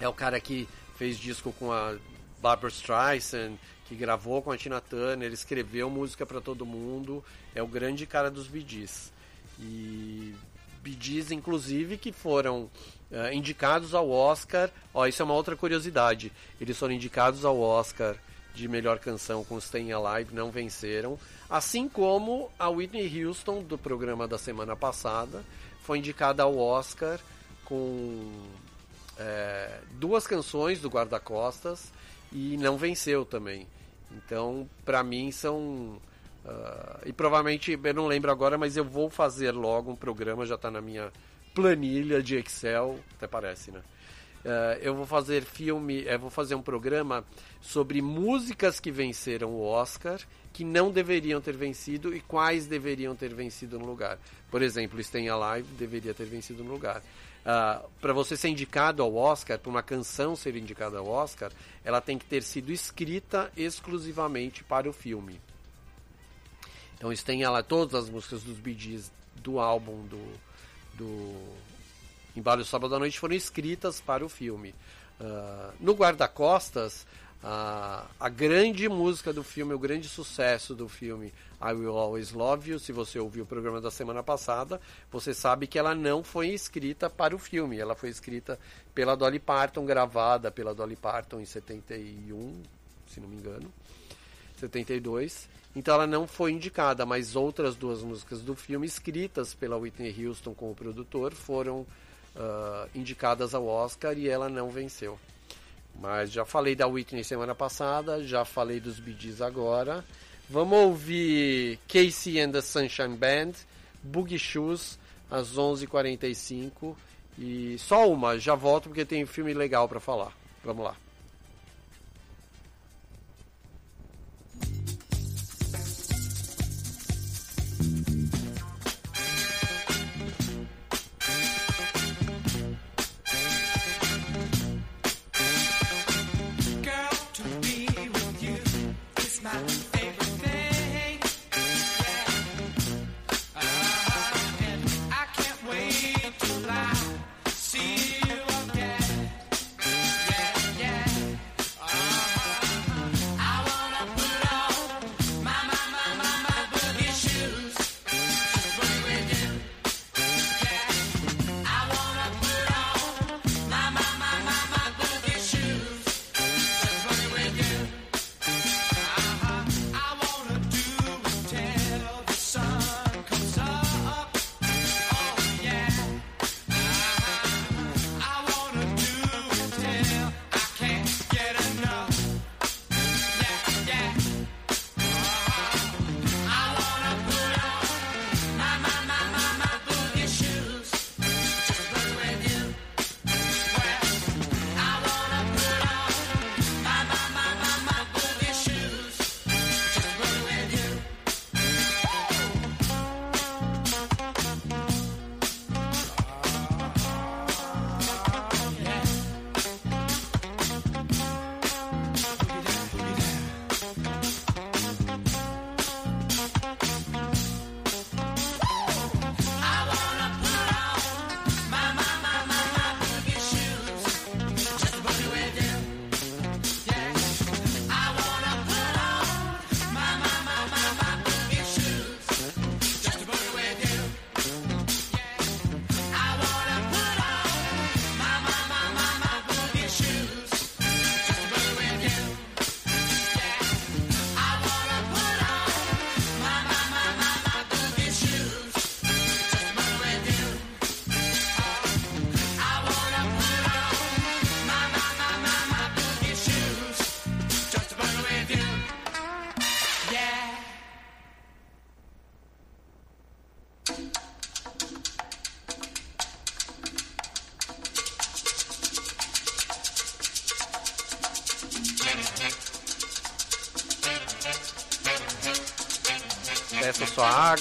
S6: É o cara que fez disco com a Barbara Streisand, que gravou com a Tina Turner, escreveu música para todo mundo. É o grande cara dos bidis. E bidis, inclusive, que foram uh, indicados ao Oscar. Ó, isso é uma outra curiosidade. Eles foram indicados ao Oscar de melhor canção com Staying Alive não venceram, assim como a Whitney Houston do programa da semana passada foi indicada ao Oscar com é, duas canções do Guarda-Costas e não venceu também. Então, para mim são uh, e provavelmente eu não lembro agora, mas eu vou fazer logo um programa já está na minha planilha de Excel, até parece, né? Uh, eu vou fazer filme, eu vou fazer um programa sobre músicas que venceram o Oscar, que não deveriam ter vencido e quais deveriam ter vencido no lugar. Por exemplo, Stay Alive deveria ter vencido no lugar. Uh, ah, para você ser indicado ao Oscar, para uma canção ser indicada ao Oscar, ela tem que ter sido escrita exclusivamente para o filme. Então, Stay Alive, todas as músicas dos Bee Gees do álbum do, do Embalos Sábado à Noite foram escritas para o filme. Uh, no Guarda-Costas, uh, a grande música do filme, o grande sucesso do filme I Will Always Love You, se você ouviu o programa da semana passada, você sabe que ela não foi escrita para o filme, ela foi escrita pela Dolly Parton, gravada pela Dolly Parton em 71, se não me engano, 72. Então ela não foi indicada, mas outras duas músicas do filme, escritas pela Whitney Houston com o produtor, foram uh, indicadas ao Oscar e ela não venceu. Mas já falei da Whitney semana passada, já falei dos Bee agora. Vamos ouvir Casey and the Sunshine Band, Boogie Shoes, às 11h45. E só uma, já volto porque tem um filme legal para falar. Vamos lá.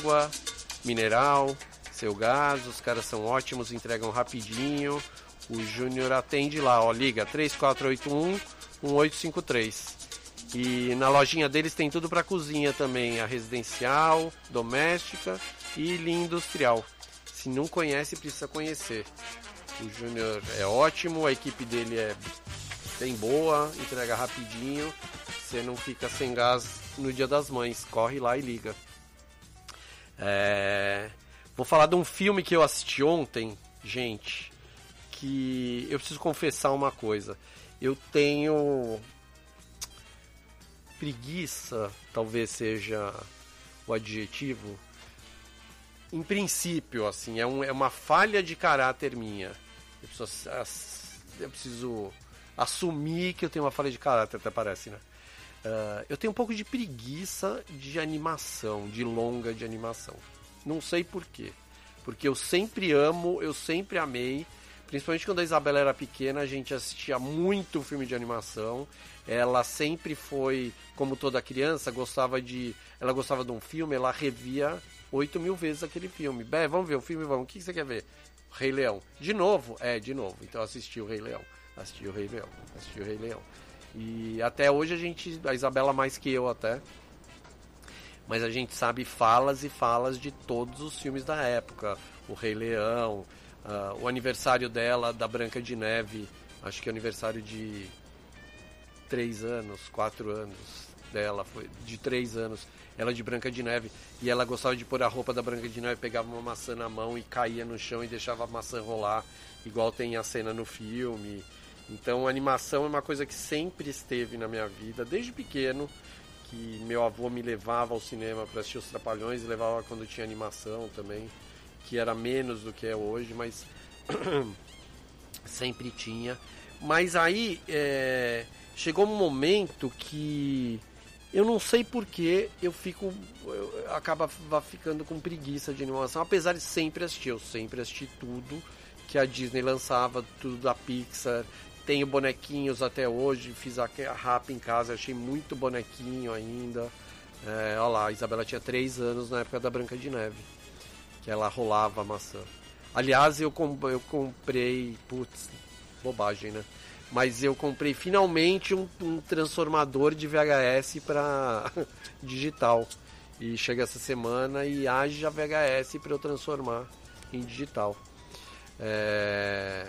S6: Água, mineral, seu gás, os caras são ótimos, entregam rapidinho. O Júnior atende lá, ó, liga 3481 1853. E na lojinha deles tem tudo para cozinha também, a residencial, doméstica e linha industrial. Se não conhece, precisa conhecer. O Júnior é ótimo, a equipe dele é bem boa, entrega rapidinho. Você não fica sem gás no dia das mães, corre lá e liga. É... Vou falar de um filme que eu assisti ontem, gente, que eu preciso confessar uma coisa. Eu tenho preguiça, talvez seja o adjetivo. Em princípio, assim, é, um, é uma falha de caráter minha. Eu preciso, eu preciso assumir que eu tenho uma falha de caráter, até parece, né? Uh, eu tenho um pouco de preguiça de animação, de longa de animação. Não sei porquê. Porque eu sempre amo, eu sempre amei. Principalmente quando a Isabela era pequena, a gente assistia muito filme de animação. Ela sempre foi, como toda criança, gostava de. Ela gostava de um filme, ela revia 8 mil vezes aquele filme. Bé, vamos ver o filme, vamos. O que você quer ver? Rei Leão. De novo? É, de novo. Então assisti o Rei Leão. Assisti o Rei Leão. Assisti o Rei Leão. E até hoje a gente. A Isabela mais que eu até. Mas a gente sabe falas e falas de todos os filmes da época. O Rei Leão, uh, o aniversário dela, da Branca de Neve. Acho que é aniversário de três anos, quatro anos dela, foi de três anos. Ela de Branca de Neve. E ela gostava de pôr a roupa da Branca de Neve, pegava uma maçã na mão e caía no chão e deixava a maçã rolar, igual tem a cena no filme. Então, animação é uma coisa que sempre esteve na minha vida, desde pequeno, que meu avô me levava ao cinema para assistir os Trapalhões levava quando tinha animação também, que era menos do que é hoje, mas sempre tinha. Mas aí é, chegou um momento que eu não sei porquê eu fico. Eu acaba ficando com preguiça de animação, apesar de sempre assistir. Eu sempre assisti tudo que a Disney lançava, tudo da Pixar. Tenho bonequinhos até hoje, fiz a rap em casa, achei muito bonequinho ainda. É, olha lá, a Isabela tinha 3 anos na época da Branca de Neve, que ela rolava a maçã. Aliás, eu, eu comprei. Putz, bobagem, né? Mas eu comprei finalmente um, um transformador de VHS para digital. E chega essa semana e haja VHS para eu transformar em digital. É...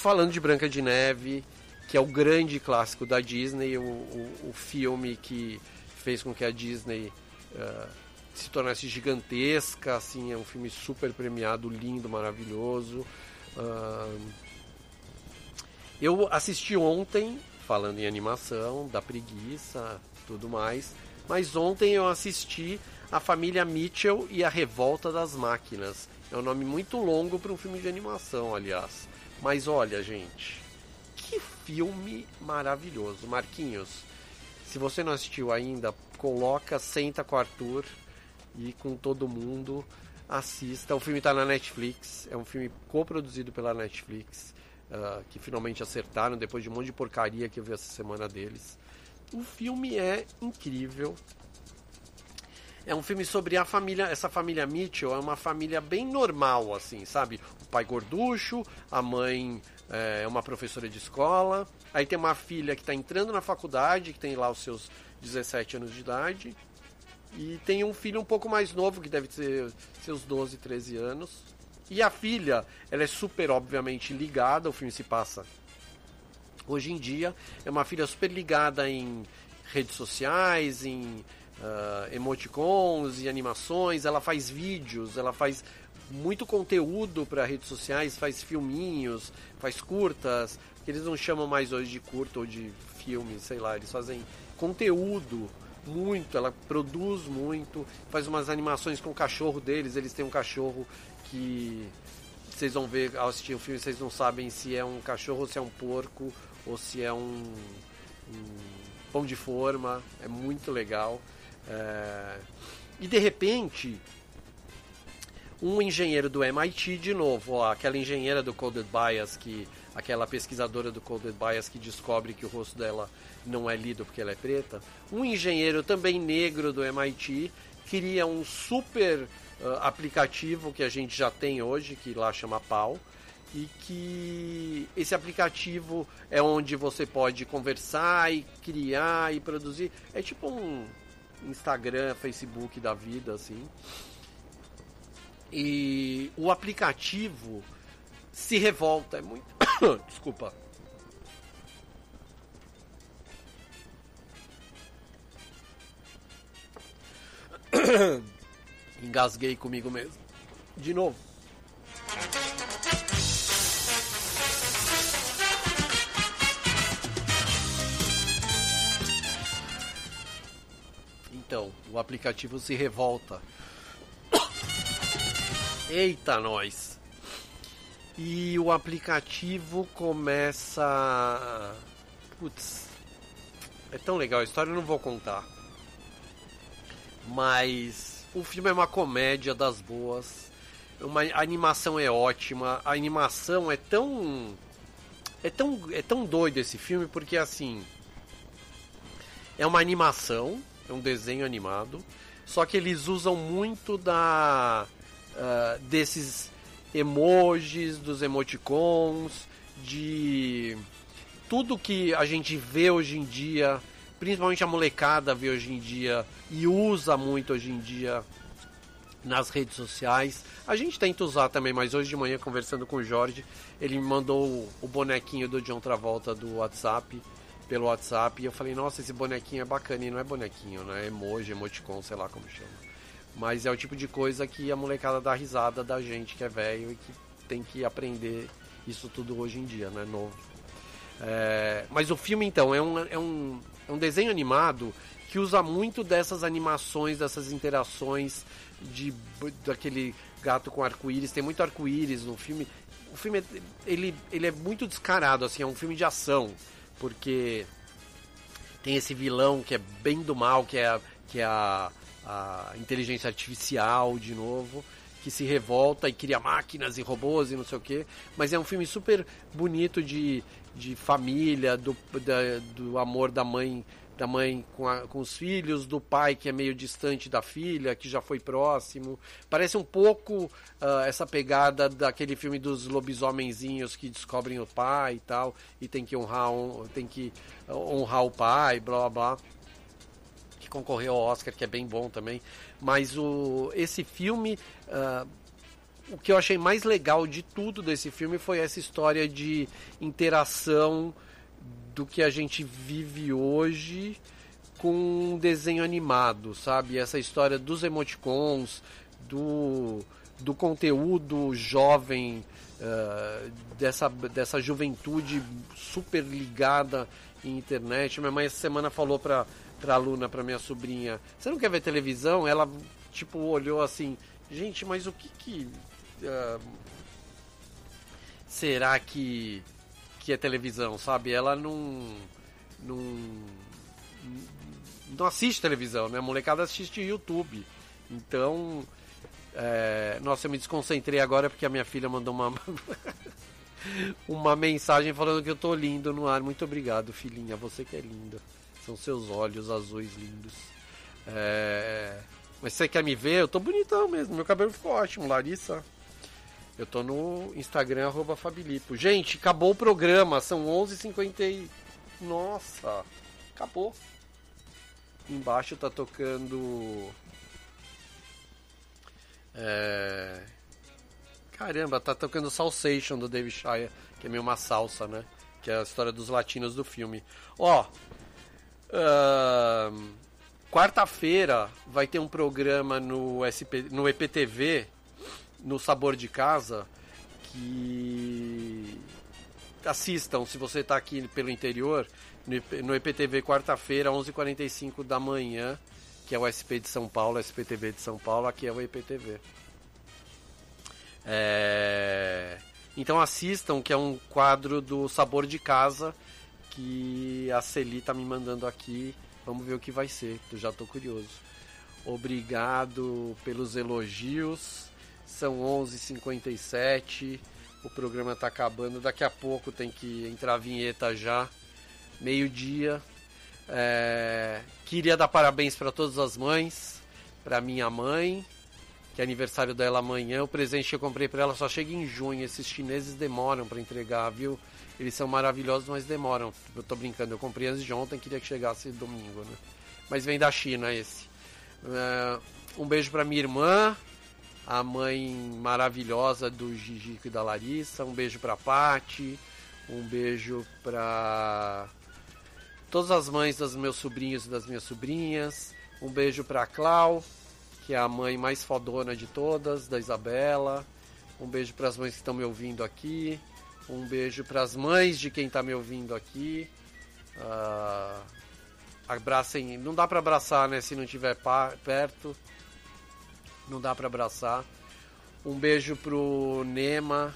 S6: Falando de Branca de Neve, que é o grande clássico da Disney, o, o, o filme que fez com que a Disney uh, se tornasse gigantesca, assim, é um filme super premiado, lindo, maravilhoso. Uh, eu assisti ontem, falando em animação, da preguiça, tudo mais, mas ontem eu assisti A Família Mitchell e a Revolta das Máquinas. É um nome muito longo para um filme de animação, aliás. Mas olha, gente, que filme maravilhoso. Marquinhos, se você não assistiu ainda, coloca, senta com o Arthur e com todo mundo, assista. O filme está na Netflix, é um filme coproduzido pela Netflix, uh, que finalmente acertaram depois de um monte de porcaria que eu vi essa semana deles. O filme é incrível, é um filme sobre a família, essa família Mitchell é uma família bem normal, assim, sabe? O pai gorducho, a mãe é uma professora de escola, aí tem uma filha que está entrando na faculdade, que tem lá os seus 17 anos de idade, e tem um filho um pouco mais novo, que deve ter seus 12, 13 anos. E a filha, ela é super, obviamente, ligada, o filme se passa hoje em dia, é uma filha super ligada em redes sociais, em uh, emoticons e animações, ela faz vídeos, ela faz muito conteúdo para redes sociais, faz filminhos, faz curtas, que eles não chamam mais hoje de curta ou de filme, sei lá, eles fazem conteúdo muito, ela produz muito, faz umas animações com o cachorro deles, eles têm um cachorro que vocês vão ver ao assistir o filme, vocês não sabem se é um cachorro ou se é um porco ou se é um, um pão de forma, é muito legal. É... E de repente, um engenheiro do MIT, de novo, ó, aquela engenheira do Coded Bias, que, aquela pesquisadora do Coded Bias que descobre que o rosto dela não é lido porque ela é preta, um engenheiro também negro do MIT cria um super uh, aplicativo que a gente já tem hoje, que lá chama Pau, e que esse aplicativo é onde você pode conversar e criar e produzir. É tipo um Instagram, Facebook da vida, assim. E o aplicativo se revolta, é muito. Desculpa. Engasguei comigo mesmo. De novo. Então, o aplicativo se revolta. Eita, nós! E o aplicativo começa. Putz, é tão legal a história, eu não vou contar. Mas o filme é uma comédia das boas. Uma, a animação é ótima. A animação é tão. É tão, é tão doido esse filme porque assim. É uma animação, é um desenho animado. Só que eles usam muito da. Uh, desses emojis, dos emoticons, de tudo que a gente vê hoje em dia, principalmente a molecada vê hoje em dia e usa muito hoje em dia nas redes sociais. A gente tenta usar também, mas hoje de manhã conversando com o Jorge, ele me mandou o bonequinho do John Travolta do WhatsApp, pelo WhatsApp, e eu falei, nossa, esse bonequinho é bacana, e não é bonequinho, né? É emoji, emoticon, sei lá como chama. Mas é o tipo de coisa que a molecada dá risada da gente que é velho e que tem que aprender isso tudo hoje em dia, né? Novo. É, mas o filme, então, é um, é, um, é um desenho animado que usa muito dessas animações, dessas interações de daquele gato com arco-íris. Tem muito arco-íris no filme. O filme é, ele, ele é muito descarado, assim, é um filme de ação, porque tem esse vilão que é bem do mal, que é, que é a, a inteligência artificial de novo, que se revolta e cria máquinas e robôs e não sei o que. Mas é um filme super bonito de, de família, do, da, do amor da mãe da mãe com, a, com os filhos, do pai que é meio distante da filha, que já foi próximo. Parece um pouco uh, essa pegada daquele filme dos lobisomenzinhos que descobrem o pai e tal, e tem que honrar, tem que honrar o pai, blá blá blá concorreu ao Oscar, que é bem bom também. Mas o, esse filme, uh, o que eu achei mais legal de tudo desse filme foi essa história de interação do que a gente vive hoje com um desenho animado, sabe? Essa história dos emoticons, do, do conteúdo jovem, uh, dessa, dessa juventude super ligada em internet. Minha mãe essa semana falou para pra Luna, pra minha sobrinha, você não quer ver televisão? Ela, tipo, olhou assim, gente, mas o que que... Uh, será que, que é televisão, sabe? Ela não... não não assiste televisão, né? A molecada assiste YouTube. Então, é... nossa, eu me desconcentrei agora porque a minha filha mandou uma uma mensagem falando que eu tô lindo no ar. Muito obrigado, filhinha. Você que é linda. São seus olhos azuis lindos. É... Mas você quer me ver? Eu tô bonitão mesmo. Meu cabelo ficou ótimo, Larissa. Eu tô no Instagram, arroba Fabilipo. Gente, acabou o programa. São 11h50 e... Nossa, acabou. Embaixo tá tocando... É... Caramba, tá tocando Salsation do David Shire, que é meio uma salsa, né? Que é a história dos latinos do filme. Ó, Uh, Quarta-feira vai ter um programa no, SP, no EPTV, no Sabor de Casa, que assistam se você está aqui pelo interior, no EPTV quarta-feira, 11h45 da manhã, que é o SP de São Paulo, SPTV de São Paulo, aqui é o EPTV. É... Então assistam, que é um quadro do Sabor de Casa, que a Celi tá me mandando aqui. Vamos ver o que vai ser, eu já tô curioso. Obrigado pelos elogios. São 11h57. O programa tá acabando. Daqui a pouco tem que entrar a vinheta já. Meio-dia. É... Queria dar parabéns para todas as mães. para minha mãe, que é aniversário dela amanhã. O presente que eu comprei para ela só chega em junho. Esses chineses demoram para entregar, viu? Eles são maravilhosos, mas demoram. Eu tô brincando, eu comprei antes de ontem, queria que chegasse domingo, né? Mas vem da China esse. Uh, um beijo para minha irmã, a mãe maravilhosa do Gigico e da Larissa. Um beijo para Pati. Um beijo para todas as mães dos meus sobrinhos e das minhas sobrinhas. Um beijo para Clau, que é a mãe mais fodona de todas, da Isabela. Um beijo para as mães que estão me ouvindo aqui. Um beijo para as mães de quem está me ouvindo aqui. Uh, abracem. Não dá para abraçar, né? Se não estiver perto. Não dá para abraçar. Um beijo pro Nema.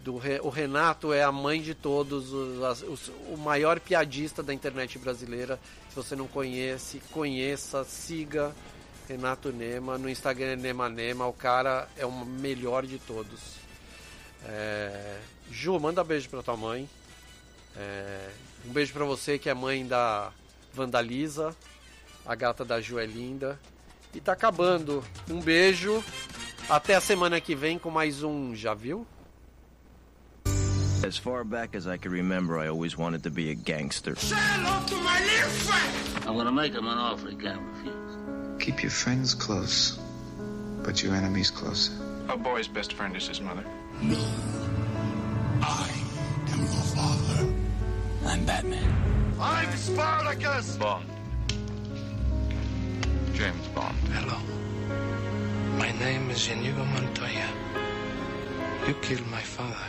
S6: Do, o Renato é a mãe de todos, os, os, o maior piadista da internet brasileira. Se você não conhece, conheça, siga Renato Nema. No Instagram é Nema Nema. O cara é o melhor de todos. É... Ju, manda beijo pra tua mãe. É... Um beijo pra você que é mãe da Vandaliza. A gata da Ju é linda. E tá acabando. Um beijo. Até a semana que vem com mais um Já Viu?
S13: As far back as I can remember, I always wanted to be a gangster.
S7: Say hello to my little friend.
S2: I'm gonna make him an offer he can't refuse.
S14: Keep your friends close, but your enemies closer.
S1: A boy's best friend is his mother.
S15: No. I am your father. I'm Batman.
S7: I'm Spartacus.
S1: Bond. James Bond.
S16: Hello. My name is Inigo Montoya. You killed my father.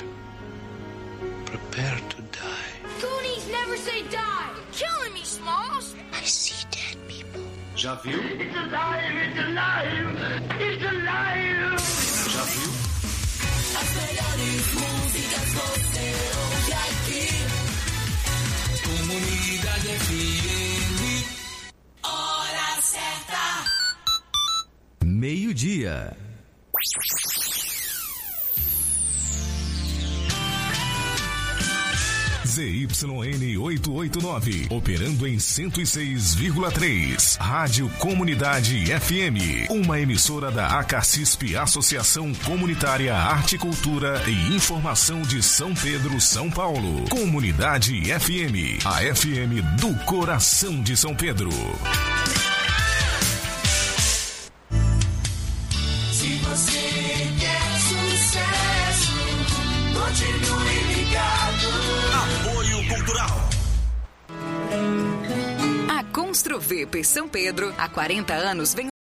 S16: Prepare to die.
S17: Goonies never say die. You're killing me, Smalls.
S15: I see dead people.
S16: Já viu?
S7: It's alive, it's alive, it's alive.
S16: Já viu?
S7: As melhores músicas Hora certa.
S9: Meio-dia. ZYN 889, operando em 106,3. Rádio Comunidade FM, uma emissora da Acacisp Associação Comunitária Arte, Cultura e Informação de São Pedro, São Paulo. Comunidade FM, a FM do coração de São Pedro.
S18: Construvip São Pedro, há 40 anos, vem